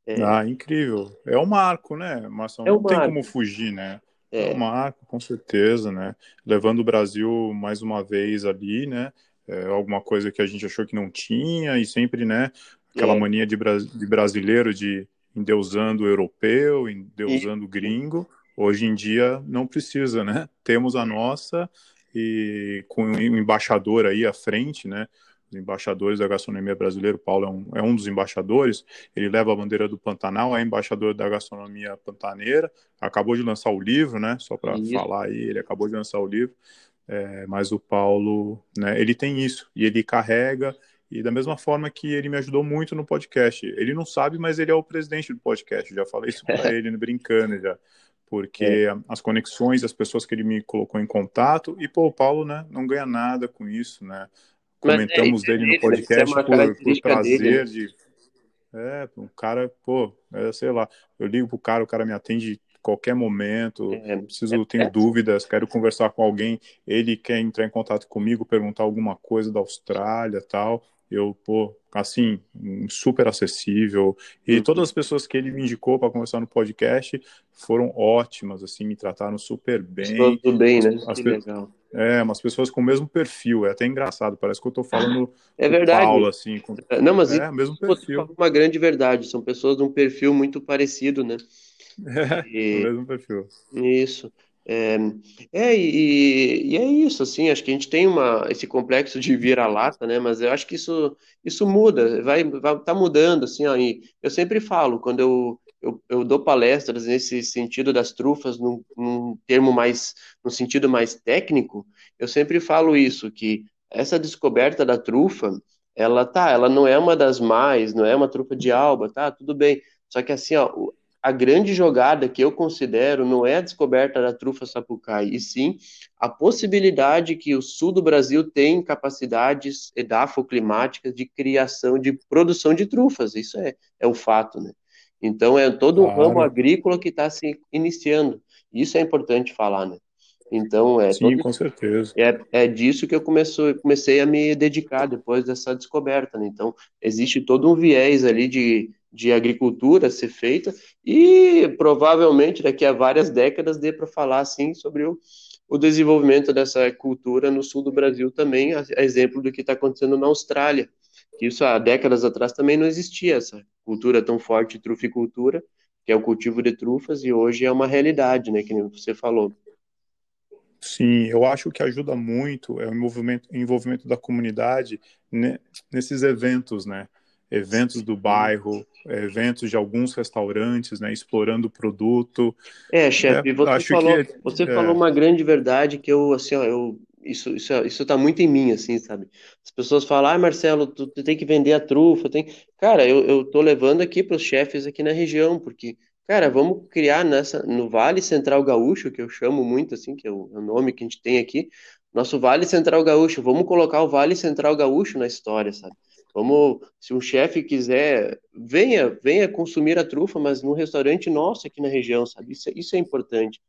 É. Ah, incrível. É um marco, né, Marcelo? É um Não marco. tem como fugir, né? É. é um marco, com certeza, né? Levando o Brasil mais uma vez ali, né? É alguma coisa que a gente achou que não tinha e sempre, né? Aquela é. mania de, de, brasileiro de endeusando o europeu, endeusando o gringo. Hoje em dia não precisa, né? Temos a nossa e com o embaixador aí à frente, né? embaixadores da gastronomia brasileira, o Paulo é um, é um dos embaixadores, ele leva a bandeira do Pantanal, é embaixador da gastronomia pantaneira, acabou de lançar o livro, né, só para falar aí, ele acabou de lançar o livro, é, mas o Paulo, né, ele tem isso, e ele carrega, e da mesma forma que ele me ajudou muito no podcast, ele não sabe, mas ele é o presidente do podcast, já falei isso para <laughs> ele, brincando já, porque é. as conexões, as pessoas que ele me colocou em contato, e pô, o Paulo, né, não ganha nada com isso, né, comentamos é, dele no podcast por, por prazer dele. de. É, um cara, pô, é, sei lá, eu ligo pro cara, o cara me atende qualquer momento, é, preciso, é, tenho é. dúvidas, quero conversar com alguém, ele quer entrar em contato comigo, perguntar alguma coisa da Austrália tal, eu, pô, assim, super acessível, e uhum. todas as pessoas que ele me indicou para conversar no podcast foram ótimas, assim, me trataram super bem. Tudo bem, né? As, que legal. É, umas pessoas com o mesmo perfil, é até engraçado, parece que eu estou falando é verdade. Paulo, assim. Com... Não, mas é, mesmo perfil. uma grande verdade, são pessoas de um perfil muito parecido, né? É, e... <laughs> o mesmo perfil. Isso. É, é e, e, é isso, assim, acho que a gente tem uma, esse complexo de vira-lata, né, mas eu acho que isso, isso muda, vai, vai tá mudando, assim, ó, eu sempre falo, quando eu, eu, eu, dou palestras nesse sentido das trufas, num, num termo mais, no sentido mais técnico, eu sempre falo isso, que essa descoberta da trufa, ela tá, ela não é uma das mais, não é uma trufa de alba, tá, tudo bem, só que assim, ó, a grande jogada que eu considero não é a descoberta da trufa sapucai, e sim a possibilidade que o sul do Brasil tem capacidades edafoclimáticas de criação, de produção de trufas. Isso é, é o fato, né? Então é todo um claro. ramo agrícola que está se iniciando. Isso é importante falar, né? Então é sim, todo... com certeza. É, é disso que eu comecei, comecei a me dedicar depois dessa descoberta. Né? Então existe todo um viés ali de de agricultura ser feita e provavelmente daqui a várias décadas dê para falar assim sobre o, o desenvolvimento dessa cultura no sul do Brasil também, a, a exemplo do que está acontecendo na Austrália, que isso há décadas atrás também não existia essa cultura tão forte, truficultura, que é o cultivo de trufas e hoje é uma realidade, né, que nem você falou. Sim, eu acho que ajuda muito é o envolvimento, envolvimento da comunidade né, nesses eventos, né? Eventos do bairro, eventos de alguns restaurantes, né, explorando o produto. É, chefe, é, você, falou, que, você é... falou uma grande verdade que eu, assim, ó, eu, isso, isso, isso tá muito em mim, assim, sabe? As pessoas falam, ah, Marcelo, tu, tu tem que vender a trufa, tem... Cara, eu, eu tô levando aqui para os chefes aqui na região, porque, cara, vamos criar nessa, no Vale Central Gaúcho, que eu chamo muito, assim, que é o, é o nome que a gente tem aqui, nosso Vale Central Gaúcho, vamos colocar o Vale Central Gaúcho na história, sabe? Vamos, se um chefe quiser, venha, venha consumir a trufa, mas num restaurante nosso aqui na região, sabe? Isso, isso é importante.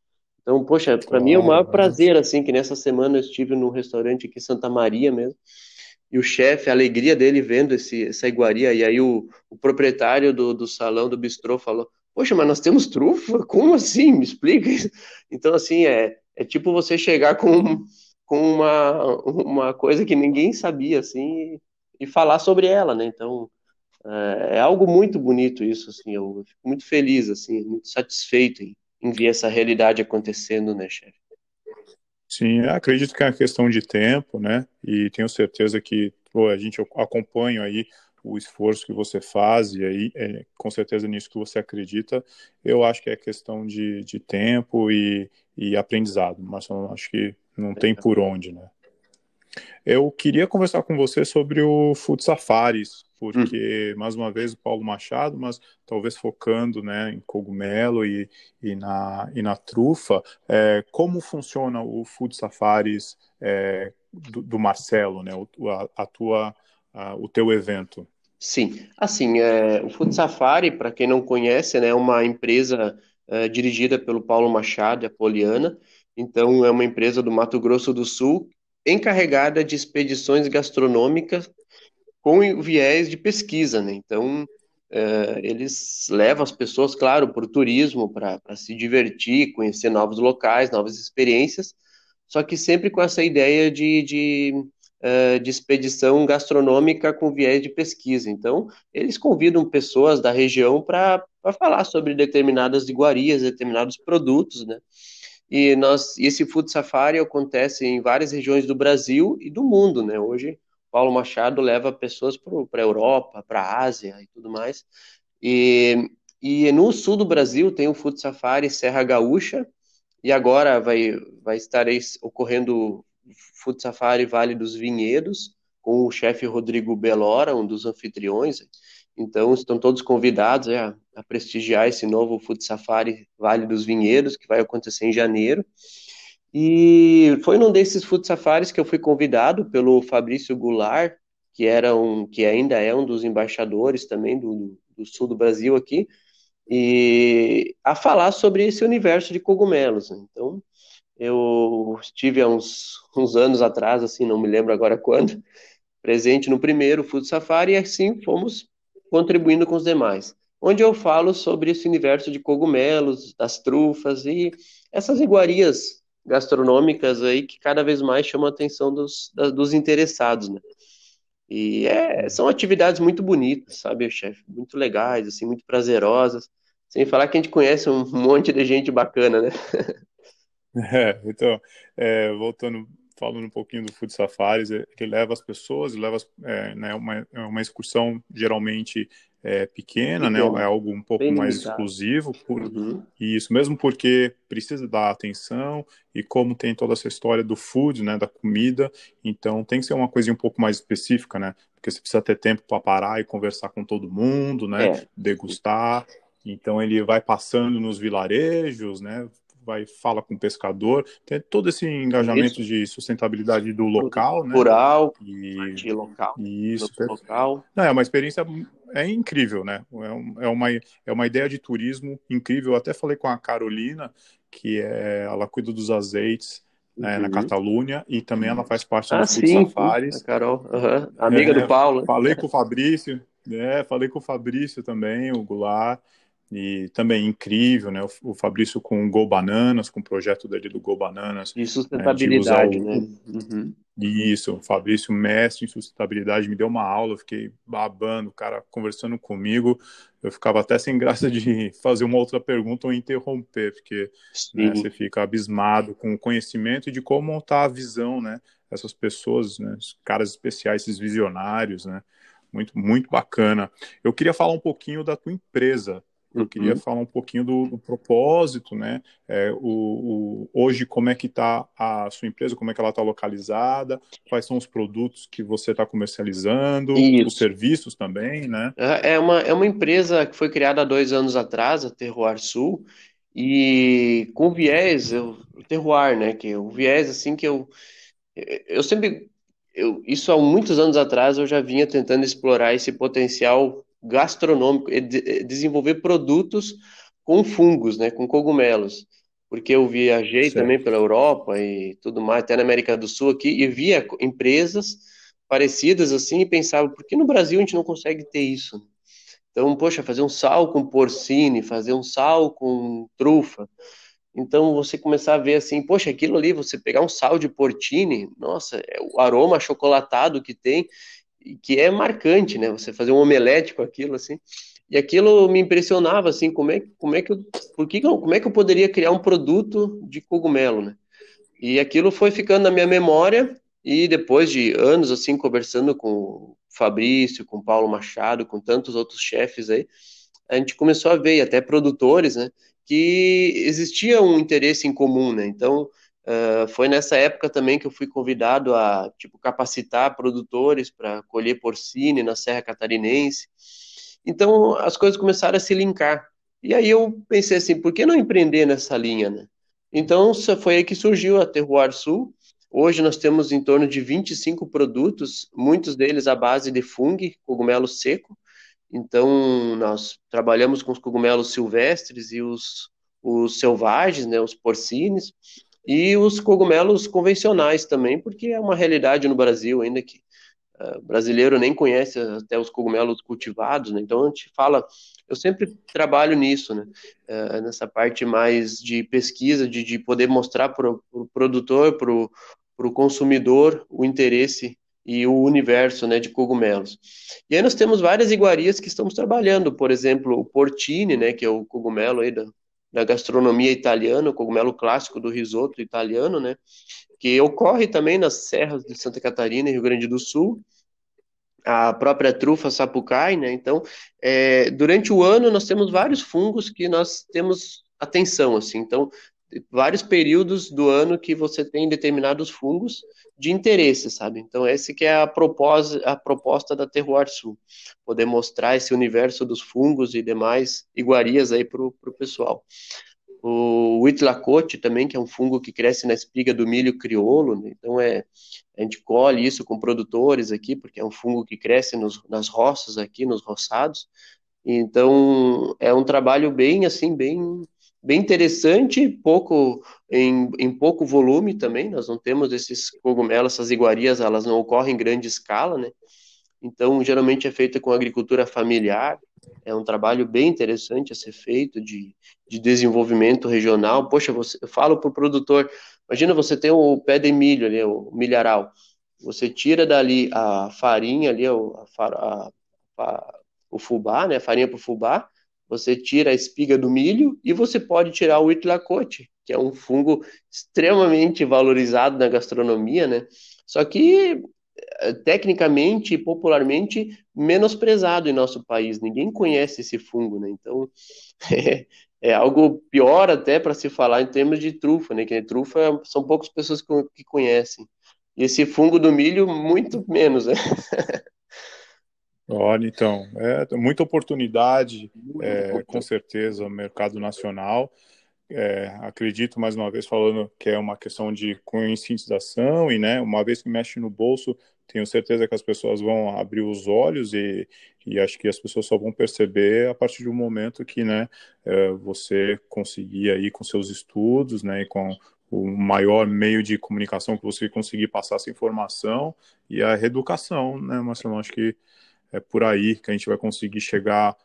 Então, poxa, para mim é o maior prazer, assim, que nessa semana eu estive num restaurante aqui em Santa Maria mesmo, e o chefe, a alegria dele vendo esse, essa iguaria, e aí o, o proprietário do, do salão, do bistrô, falou, poxa, mas nós temos trufa? Como assim? Me explica isso. Então, assim, é, é tipo você chegar com, com uma, uma coisa que ninguém sabia, assim, e falar sobre ela, né? Então é, é algo muito bonito isso, assim. Eu fico muito feliz, assim, muito satisfeito em, em ver essa realidade acontecendo, né, chefe? Sim, acredito que é uma questão de tempo, né? E tenho certeza que pô, a gente acompanha aí o esforço que você faz e aí é, com certeza nisso que você acredita. Eu acho que é questão de, de tempo e, e aprendizado, mas acho que não tem por onde, né? Eu queria conversar com você sobre o Food Safaris, porque, hum. mais uma vez, o Paulo Machado, mas talvez focando né, em cogumelo e, e, na, e na trufa, é, como funciona o Food Safaris é, do, do, Marcelo, né, a, a tua, a, o teu evento? Sim, assim, é, o Food Safari, para quem não conhece, né, é uma empresa é, dirigida pelo Paulo Machado e a Poliana, então é uma empresa do Mato Grosso do Sul encarregada de expedições gastronômicas com viés de pesquisa, né? Então, é, eles levam as pessoas, claro, para o turismo, para se divertir, conhecer novos locais, novas experiências, só que sempre com essa ideia de, de, uh, de expedição gastronômica com viés de pesquisa. Então, eles convidam pessoas da região para falar sobre determinadas iguarias, determinados produtos, né? E nós, esse Food Safari acontece em várias regiões do Brasil e do mundo, né? Hoje, Paulo Machado leva pessoas para a Europa, para a Ásia e tudo mais. E, e no sul do Brasil tem o Food Safari Serra Gaúcha, e agora vai, vai estar ocorrendo Food Safari Vale dos Vinhedos, com o chefe Rodrigo Belora, um dos anfitriões. Então, estão todos convidados é, a prestigiar esse novo Food Safari Vale dos Vinhedos, que vai acontecer em janeiro. E foi num desses Food Safaris que eu fui convidado pelo Fabrício Goulart, que, era um, que ainda é um dos embaixadores também do, do sul do Brasil aqui, e a falar sobre esse universo de cogumelos. Então, eu estive há uns, uns anos atrás, assim, não me lembro agora quando, presente no primeiro Food Safari, e assim fomos contribuindo com os demais, onde eu falo sobre esse universo de cogumelos, das trufas e essas iguarias gastronômicas aí que cada vez mais chamam a atenção dos, dos interessados, né? E é, são atividades muito bonitas, sabe, chefe? Muito legais, assim, muito prazerosas. Sem falar que a gente conhece um <laughs> monte de gente bacana, né? <laughs> É, então, é, voltando, falando um pouquinho do Food Safaris, ele leva as pessoas, leva é, né, uma, é uma excursão geralmente é, pequena, né, é algo um pouco mais exclusivo, por, uhum. isso mesmo porque precisa dar atenção e como tem toda essa história do food, né, da comida, então tem que ser uma coisa um pouco mais específica, né, porque você precisa ter tempo para parar e conversar com todo mundo, né, é. degustar, então ele vai passando nos vilarejos, né, vai fala com o pescador, tem todo esse engajamento isso. de sustentabilidade do local, né? Rural, e local. Isso, local. Não, é uma experiência é incrível, né? É, é, uma, é uma ideia de turismo incrível. Eu até falei com a Carolina, que é, ela cuida dos azeites né, uhum. na Catalunha e também ela faz parte ah, do sim, Safaris. A Carol, uhum. amiga é, do Paulo. Falei com o Fabrício, né? Falei com o Fabrício também, o Goulart e também incrível, né? O, o Fabrício com o Go Bananas, com o projeto dele do Go Bananas. E sustentabilidade, né? né? Uhum. Isso, o Fabrício, mestre em sustentabilidade, me deu uma aula, eu fiquei babando, o cara conversando comigo, eu ficava até sem graça de <laughs> fazer uma outra pergunta ou interromper, porque né, você fica abismado com o conhecimento e de como montar a visão, né? Essas pessoas, né? Os caras especiais, esses visionários, né? Muito, muito bacana. Eu queria falar um pouquinho da tua empresa, eu queria uhum. falar um pouquinho do, do propósito, né? É, o, o, hoje, como é que está a sua empresa, como é que ela está localizada, quais são os produtos que você está comercializando, Isso. os serviços também, né? É, é uma, é uma empresa que foi criada há dois anos atrás, a Terroir Sul, e com viés, eu, o Terroir, né? Que é o viés, assim, que eu, eu sempre... Eu, isso há muitos anos atrás eu já vinha tentando explorar esse potencial gastronômico, desenvolver produtos com fungos, né, com cogumelos. Porque eu viajei certo. também pela Europa e tudo mais, até na América do Sul aqui, e via empresas parecidas assim e pensava, por que no Brasil a gente não consegue ter isso? Então, poxa, fazer um sal com porcine, fazer um sal com trufa. Então, você começar a ver assim, poxa, aquilo ali, você pegar um sal de porcine, nossa, é o aroma achocolatado que tem, que é marcante, né? Você fazer um omelete com aquilo assim. E aquilo me impressionava assim, como é, como é que eu, por que, como é que eu poderia criar um produto de cogumelo, né? E aquilo foi ficando na minha memória e depois de anos assim conversando com o Fabrício, com o Paulo Machado, com tantos outros chefes aí, a gente começou a ver até produtores, né, que existia um interesse em comum, né? Então, Uh, foi nessa época também que eu fui convidado a tipo capacitar produtores para colher porcine na Serra Catarinense. Então as coisas começaram a se linkar. E aí eu pensei assim, por que não empreender nessa linha, né? Então foi aí que surgiu a Terroir Sul. Hoje nós temos em torno de 25 produtos, muitos deles à base de fungo, cogumelo seco. Então nós trabalhamos com os cogumelos silvestres e os, os selvagens, né, os porcines e os cogumelos convencionais também, porque é uma realidade no Brasil ainda que uh, brasileiro nem conhece até os cogumelos cultivados, né? Então a gente fala, eu sempre trabalho nisso, né? Uh, nessa parte mais de pesquisa, de, de poder mostrar para o pro produtor, para o consumidor o interesse e o universo né, de cogumelos. E aí nós temos várias iguarias que estamos trabalhando, por exemplo, o portine, né, que é o cogumelo aí da, da gastronomia italiana, o cogumelo clássico do risoto italiano, né? Que ocorre também nas serras de Santa Catarina e Rio Grande do Sul, a própria trufa sapucai, né? Então, é, durante o ano nós temos vários fungos que nós temos atenção, assim. Então, vários períodos do ano que você tem determinados fungos de interesse, sabe? Então, esse que é a proposta, a proposta da Terroir Sul, poder mostrar esse universo dos fungos e demais iguarias aí para o pessoal. O Huitlacote também, que é um fungo que cresce na espiga do milho crioulo, né? então é, a gente colhe isso com produtores aqui, porque é um fungo que cresce nos, nas roças aqui, nos roçados, então é um trabalho bem, assim, bem bem interessante, pouco em, em, pouco volume também. Nós não temos esses cogumelos, essas iguarias, elas não ocorrem em grande escala, né? Então, geralmente é feita com agricultura familiar. É um trabalho bem interessante a ser feito de, de desenvolvimento regional. Poxa, você, eu falo para o produtor: imagina você tem o pé de milho ali, o milharal. Você tira dali a farinha ali, a, a, a, o fubá, né? A farinha para o fubá você tira a espiga do milho e você pode tirar o itlacote, que é um fungo extremamente valorizado na gastronomia, né? Só que eh, tecnicamente e popularmente menosprezado em nosso país. Ninguém conhece esse fungo, né? Então é, <laughs> é algo pior até para se falar em termos de trufa, né? Que trufa são poucas pessoas que conhecem. E esse fungo do milho, muito menos, né? <laughs> Olha, então, é muita oportunidade, é, com certeza, mercado nacional. É, acredito, mais uma vez, falando que é uma questão de conscientização e, né, uma vez que mexe no bolso, tenho certeza que as pessoas vão abrir os olhos e, e acho que as pessoas só vão perceber a partir do momento que, né, é, você conseguir aí com seus estudos, né, e com o maior meio de comunicação que você conseguir passar essa informação e a reeducação, né, Marcelo? Acho que é por aí que a gente vai conseguir chegar,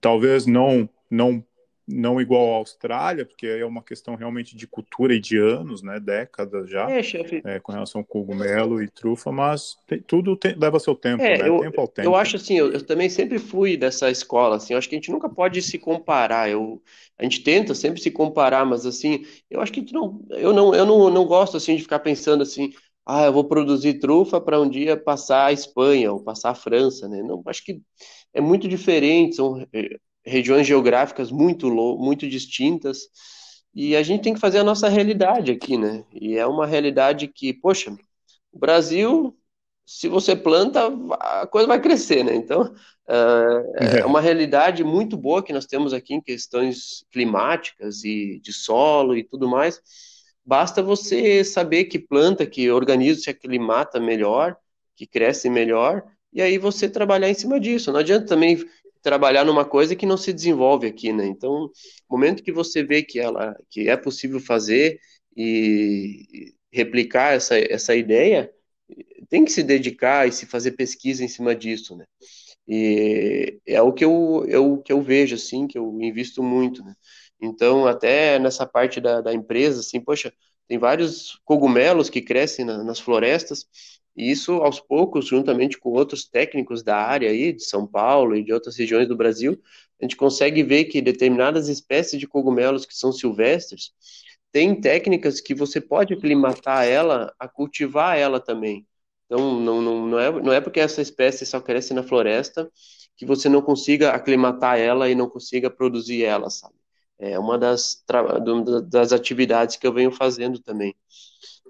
talvez não não não igual à Austrália, porque é uma questão realmente de cultura e de anos, né, décadas já, é, é, com relação ao cogumelo e trufa, mas tem, tudo tem, leva seu tempo, é, né, eu, tempo ao tempo. Eu acho assim, eu, eu, também sempre fui dessa escola, assim, eu acho que a gente nunca pode se comparar, eu, a gente tenta sempre se comparar, mas assim, eu acho que não, eu não, eu não, não gosto assim de ficar pensando assim, ah, eu vou produzir trufa para um dia passar a Espanha ou passar a França, né? Não, acho que é muito diferente, são eh, regiões geográficas muito muito distintas e a gente tem que fazer a nossa realidade aqui, né? E é uma realidade que, poxa, o Brasil, se você planta, a coisa vai crescer, né? Então, é, é uma realidade muito boa que nós temos aqui em questões climáticas e de solo e tudo mais Basta você saber que planta, que organismo se aclimata melhor, que cresce melhor, e aí você trabalhar em cima disso. Não adianta também trabalhar numa coisa que não se desenvolve aqui, né? Então, momento que você vê que ela que é possível fazer e replicar essa, essa ideia, tem que se dedicar e se fazer pesquisa em cima disso, né? E é o que eu, eu, que eu vejo, assim, que eu invisto muito, né? Então, até nessa parte da, da empresa, assim, poxa, tem vários cogumelos que crescem na, nas florestas, e isso, aos poucos, juntamente com outros técnicos da área aí, de São Paulo e de outras regiões do Brasil, a gente consegue ver que determinadas espécies de cogumelos que são silvestres, tem técnicas que você pode aclimatar ela a cultivar ela também. Então, não, não, não, é, não é porque essa espécie só cresce na floresta que você não consiga aclimatar ela e não consiga produzir ela, sabe? É uma das, das atividades que eu venho fazendo também.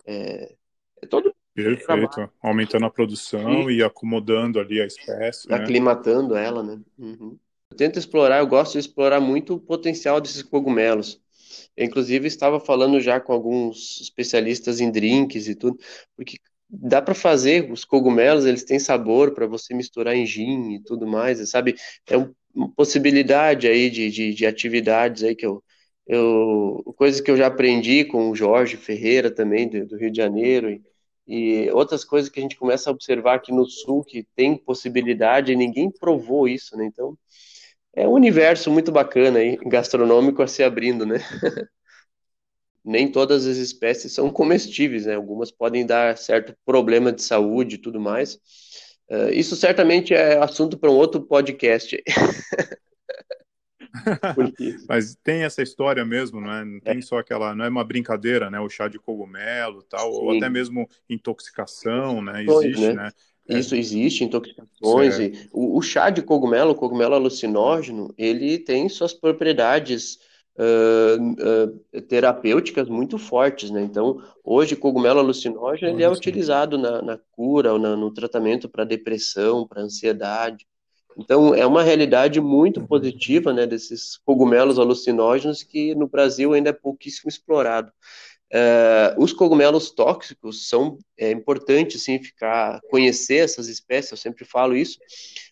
É, é todo Perfeito, aumentando a produção e, e acomodando ali a espécie. Né? Aclimatando né? ela, né? Uhum. Eu tento explorar, eu gosto de explorar muito o potencial desses cogumelos. Eu, inclusive, estava falando já com alguns especialistas em drinks e tudo, porque dá para fazer os cogumelos, eles têm sabor para você misturar em gin e tudo mais, sabe? É um possibilidade aí de, de, de, atividades aí que eu, eu coisas que eu já aprendi com o Jorge Ferreira também do, do Rio de Janeiro e, e, outras coisas que a gente começa a observar aqui no sul que tem possibilidade e ninguém provou isso, né? Então é um universo muito bacana aí gastronômico a se abrindo, né? <laughs> Nem todas as espécies são comestíveis, né? Algumas podem dar certo problema de saúde e tudo mais. Uh, isso certamente é assunto para um outro podcast. <laughs> Mas tem essa história mesmo, não é? Não tem é. só aquela, não é uma brincadeira, né? O chá de cogumelo, tal, Sim. ou até mesmo intoxicação, né? Existe, né? né? Isso existe, intoxicações. E o, o, chá de cogumelo, o cogumelo alucinógeno, ele tem suas propriedades uh, uh, terapêuticas muito fortes, né? Então, hoje, cogumelo alucinógeno ele é utilizado na, na cura ou na, no tratamento para depressão, para ansiedade. Então, é uma realidade muito positiva, né, desses cogumelos alucinógenos que no Brasil ainda é pouquíssimo explorado. Uh, os cogumelos tóxicos são é importante sim ficar conhecer essas espécies. Eu sempre falo isso.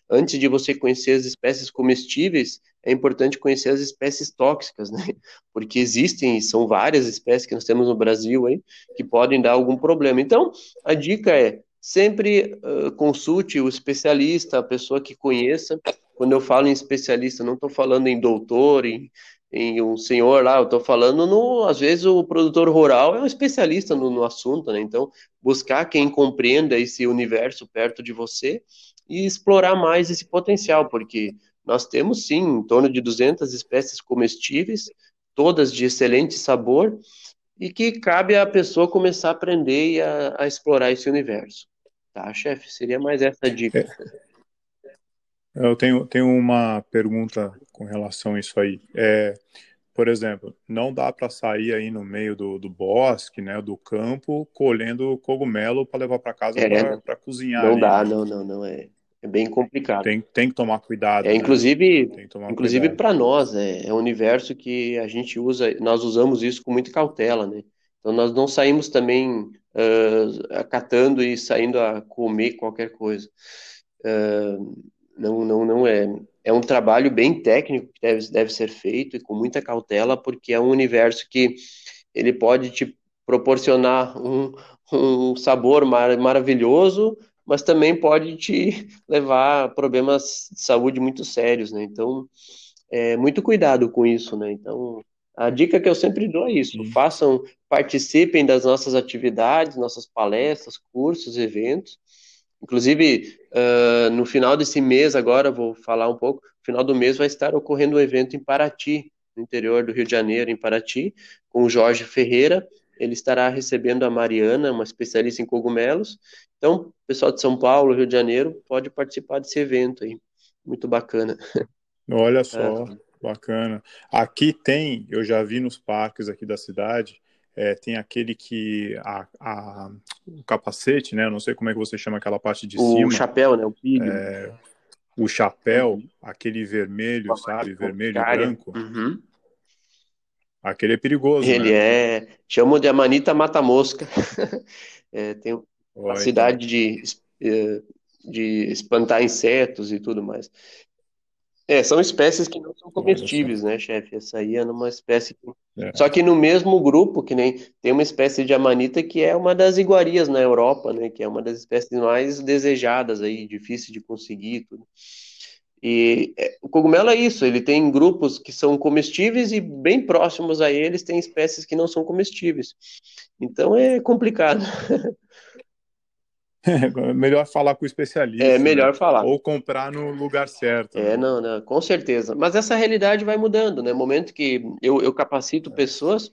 Antes de você conhecer as espécies comestíveis, é importante conhecer as espécies tóxicas, né? <laughs> Porque existem, são várias espécies que nós temos no Brasil aí, que podem dar algum problema. Então, a dica é sempre uh, consulte o especialista, a pessoa que conheça. Quando eu falo em especialista, não estou falando em doutor, em, em um senhor lá, eu estou falando no, às vezes o produtor rural é um especialista no, no assunto, né? Então, buscar quem compreenda esse universo perto de você e explorar mais esse potencial, porque nós temos sim em torno de 200 espécies comestíveis, todas de excelente sabor, e que cabe à pessoa começar a aprender e a, a explorar esse universo. Tá, chefe? Seria mais essa dica. É, eu tenho, tenho uma pergunta com relação a isso aí. É, por exemplo, não dá para sair aí no meio do, do bosque, né, do campo, colhendo cogumelo para levar para casa é, para cozinhar. Não ali, dá, né? não, não, não é. É bem complicado. Tem, tem que tomar cuidado. É, né? inclusive, inclusive para nós, é, é um universo que a gente usa, nós usamos isso com muita cautela, né? Então nós não saímos também uh, acatando e saindo a comer qualquer coisa. Uh, não, não, não é. É um trabalho bem técnico que deve, deve ser feito e com muita cautela, porque é um universo que ele pode te proporcionar um, um sabor mar, maravilhoso, mas também pode te <laughs> levar a problemas de saúde muito sérios, né? Então, é, muito cuidado com isso, né? Então, a dica que eu sempre dou é isso: façam, participem das nossas atividades, nossas palestras, cursos, eventos. Inclusive, uh, no final desse mês, agora vou falar um pouco. No final do mês vai estar ocorrendo um evento em Paraty, no interior do Rio de Janeiro, em Paraty, com o Jorge Ferreira. Ele estará recebendo a Mariana, uma especialista em cogumelos, então, pessoal de São Paulo, Rio de Janeiro, pode participar desse evento aí. Muito bacana. Olha só, é. bacana. Aqui tem, eu já vi nos parques aqui da cidade, é, tem aquele que a, a, o capacete, né? Eu não sei como é que você chama aquela parte de o cima. O chapéu, né? O pilho. É, o chapéu, uhum. aquele vermelho, sabe? Vermelho e branco. Uhum. Aquele é perigoso. Ele né? é. Chamam de Amanita Mata-Mosca. <laughs> é, tem a cidade de, eh, de espantar insetos e tudo mais. É, são espécies que não são comestíveis, né, chefe? Essa aí é uma espécie que... é. Só que no mesmo grupo, que nem tem uma espécie de amanita que é uma das iguarias na Europa, né? Que é uma das espécies mais desejadas aí, difícil de conseguir tudo. E é, o cogumelo é isso, ele tem grupos que são comestíveis e bem próximos a eles tem espécies que não são comestíveis. Então é complicado. <laughs> É melhor falar com o especialista. É melhor né? falar. Ou comprar no lugar certo. É, não, não, com certeza. Mas essa realidade vai mudando, né? Momento que eu, eu capacito pessoas,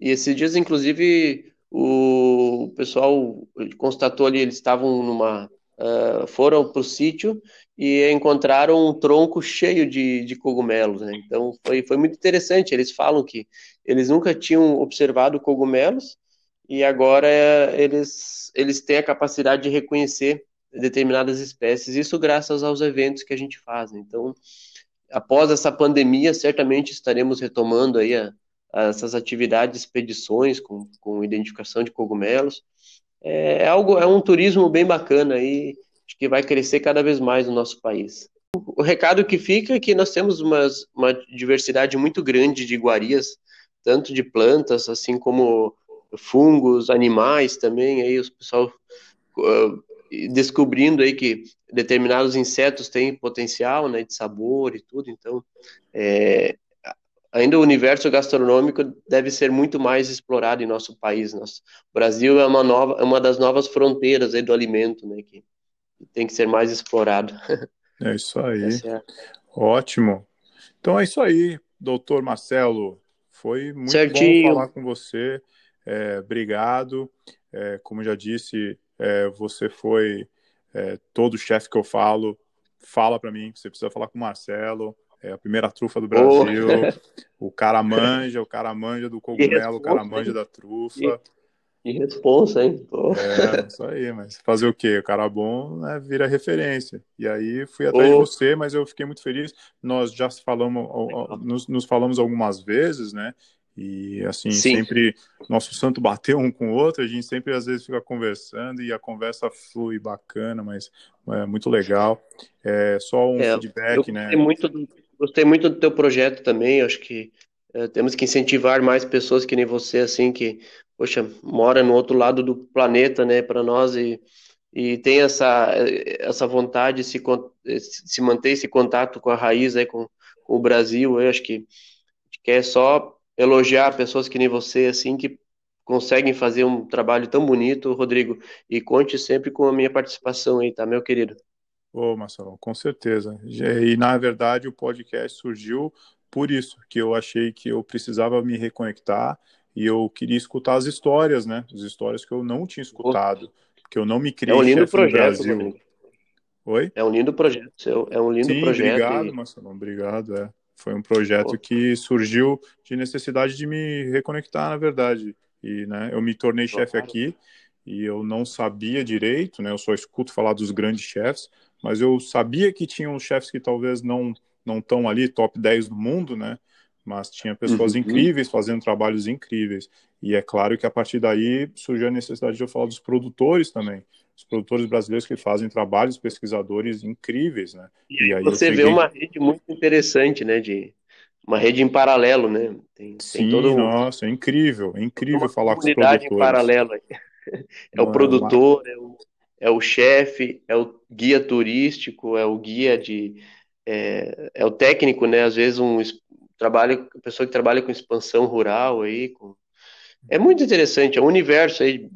e esses dias, inclusive, o pessoal constatou ali, eles estavam numa. Uh, foram para o sítio e encontraram um tronco cheio de, de cogumelos, né? Então foi, foi muito interessante. Eles falam que eles nunca tinham observado cogumelos e agora eles, eles têm a capacidade de reconhecer determinadas espécies, isso graças aos eventos que a gente faz. Né? Então, após essa pandemia, certamente estaremos retomando aí a, a essas atividades, expedições com, com identificação de cogumelos. É, é, algo, é um turismo bem bacana acho que vai crescer cada vez mais no nosso país. O recado que fica é que nós temos uma, uma diversidade muito grande de iguarias, tanto de plantas, assim como fungos, animais também, aí os pessoal uh, descobrindo aí que determinados insetos têm potencial, né, de sabor e tudo, então é, ainda o universo gastronômico deve ser muito mais explorado em nosso país. Nosso Brasil é uma nova, é uma das novas fronteiras aí do alimento, né, que tem que ser mais explorado. É isso <laughs> aí. É Ótimo. Então é isso aí, doutor Marcelo. Foi muito Certinho. bom falar com você. É, obrigado. É, como já disse, é, você foi é, todo chefe que eu falo. Fala para mim, você precisa falar com o Marcelo. É a primeira trufa do Brasil. Oh. <laughs> O cara manja, o cara manja do cogumelo, o cara manja da trufa. Que responsa, hein? É, isso aí, mas fazer o quê? O cara bom né, vira referência. E aí fui atrás oh. de você, mas eu fiquei muito feliz. Nós já falamos, nos, nos falamos algumas vezes, né? E assim, Sim. sempre nosso santo bateu um com o outro, a gente sempre às vezes fica conversando e a conversa flui bacana, mas é muito legal. É só um é, feedback, né? Muito gostei muito do teu projeto também, acho que é, temos que incentivar mais pessoas que nem você, assim, que, poxa, mora no outro lado do planeta, né, para nós e, e tem essa, essa vontade de se, se manter esse contato com a raiz, aí, com, com o Brasil, eu acho que quer só elogiar pessoas que nem você, assim, que conseguem fazer um trabalho tão bonito, Rodrigo. E conte sempre com a minha participação aí, tá, meu querido? Ô, Marcelo, com certeza. E, na verdade, o podcast surgiu por isso que eu achei que eu precisava me reconectar e eu queria escutar as histórias, né? As histórias que eu não tinha escutado, que eu não me criei é um lindo projeto, no Brasil. Oi? É um lindo projeto é um lindo Sim, projeto. Obrigado, e... Marcelo, obrigado. É. Foi um projeto que surgiu de necessidade de me reconectar, na verdade. E né, eu me tornei chefe aqui e eu não sabia direito, né? Eu só escuto falar dos grandes chefes, mas eu sabia que tinham chefes que talvez não não estão ali top 10 do mundo, né? Mas tinha pessoas uhum. incríveis fazendo trabalhos incríveis. E é claro que a partir daí surgiu a necessidade de eu falar dos produtores também. Os produtores brasileiros que fazem trabalhos pesquisadores incríveis, né? E, e aí você cheguei... vê uma rede muito interessante, né? De uma rede em paralelo, né? Tem, Sim, tem todo nossa, é incrível, é incrível falar com os produtores. em paralelo. <laughs> É o produtor, é o, é o chefe, é o guia turístico, é o guia de é, é o técnico, né? Às vezes um trabalho, pessoa que trabalha com expansão rural aí, com... é muito interessante, é um universo aí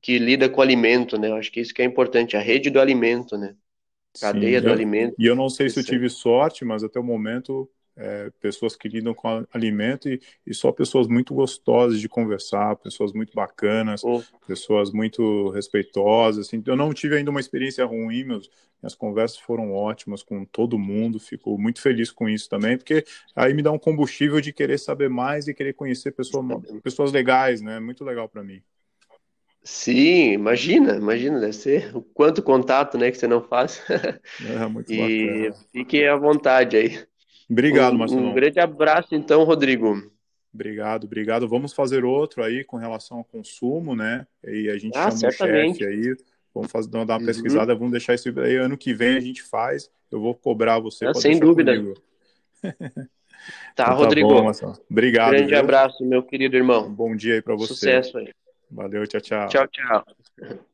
que lida com alimento, né? Eu acho que isso que é importante, a rede do alimento, né? Cadeia Sim, do eu, alimento. E eu não sei se eu tive sorte, mas até o momento é, pessoas que lidam com alimento e, e, só pessoas muito gostosas de conversar, pessoas muito bacanas, oh. pessoas muito respeitosas. Assim. Eu não tive ainda uma experiência ruim, meus, minhas conversas foram ótimas com todo mundo, fico muito feliz com isso também, porque aí me dá um combustível de querer saber mais e querer conhecer pessoa, pessoas legais, né? Muito legal para mim. Sim, imagina, imagina, deve ser o quanto contato, né, que você não faz. <laughs> É, muito <laughs> e bacana. fique à vontade aí. Obrigado, um, Marcelo. Um grande abraço, então, Rodrigo. Obrigado, obrigado. Vamos fazer outro aí com relação ao consumo, né? E a gente ah, chama certamente. o chefe aí. Vamos fazer, dar uma uhum. pesquisada, vamos deixar isso aí. Ano que vem a gente faz. Eu vou cobrar você. Ah, sem dúvida. <laughs> Tá, então, Rodrigo. Tá bom, Obrigado. Grande viu? abraço, meu querido irmão. Um bom dia aí para você. Sucesso aí. Valeu, tchau, tchau. Tchau, tchau.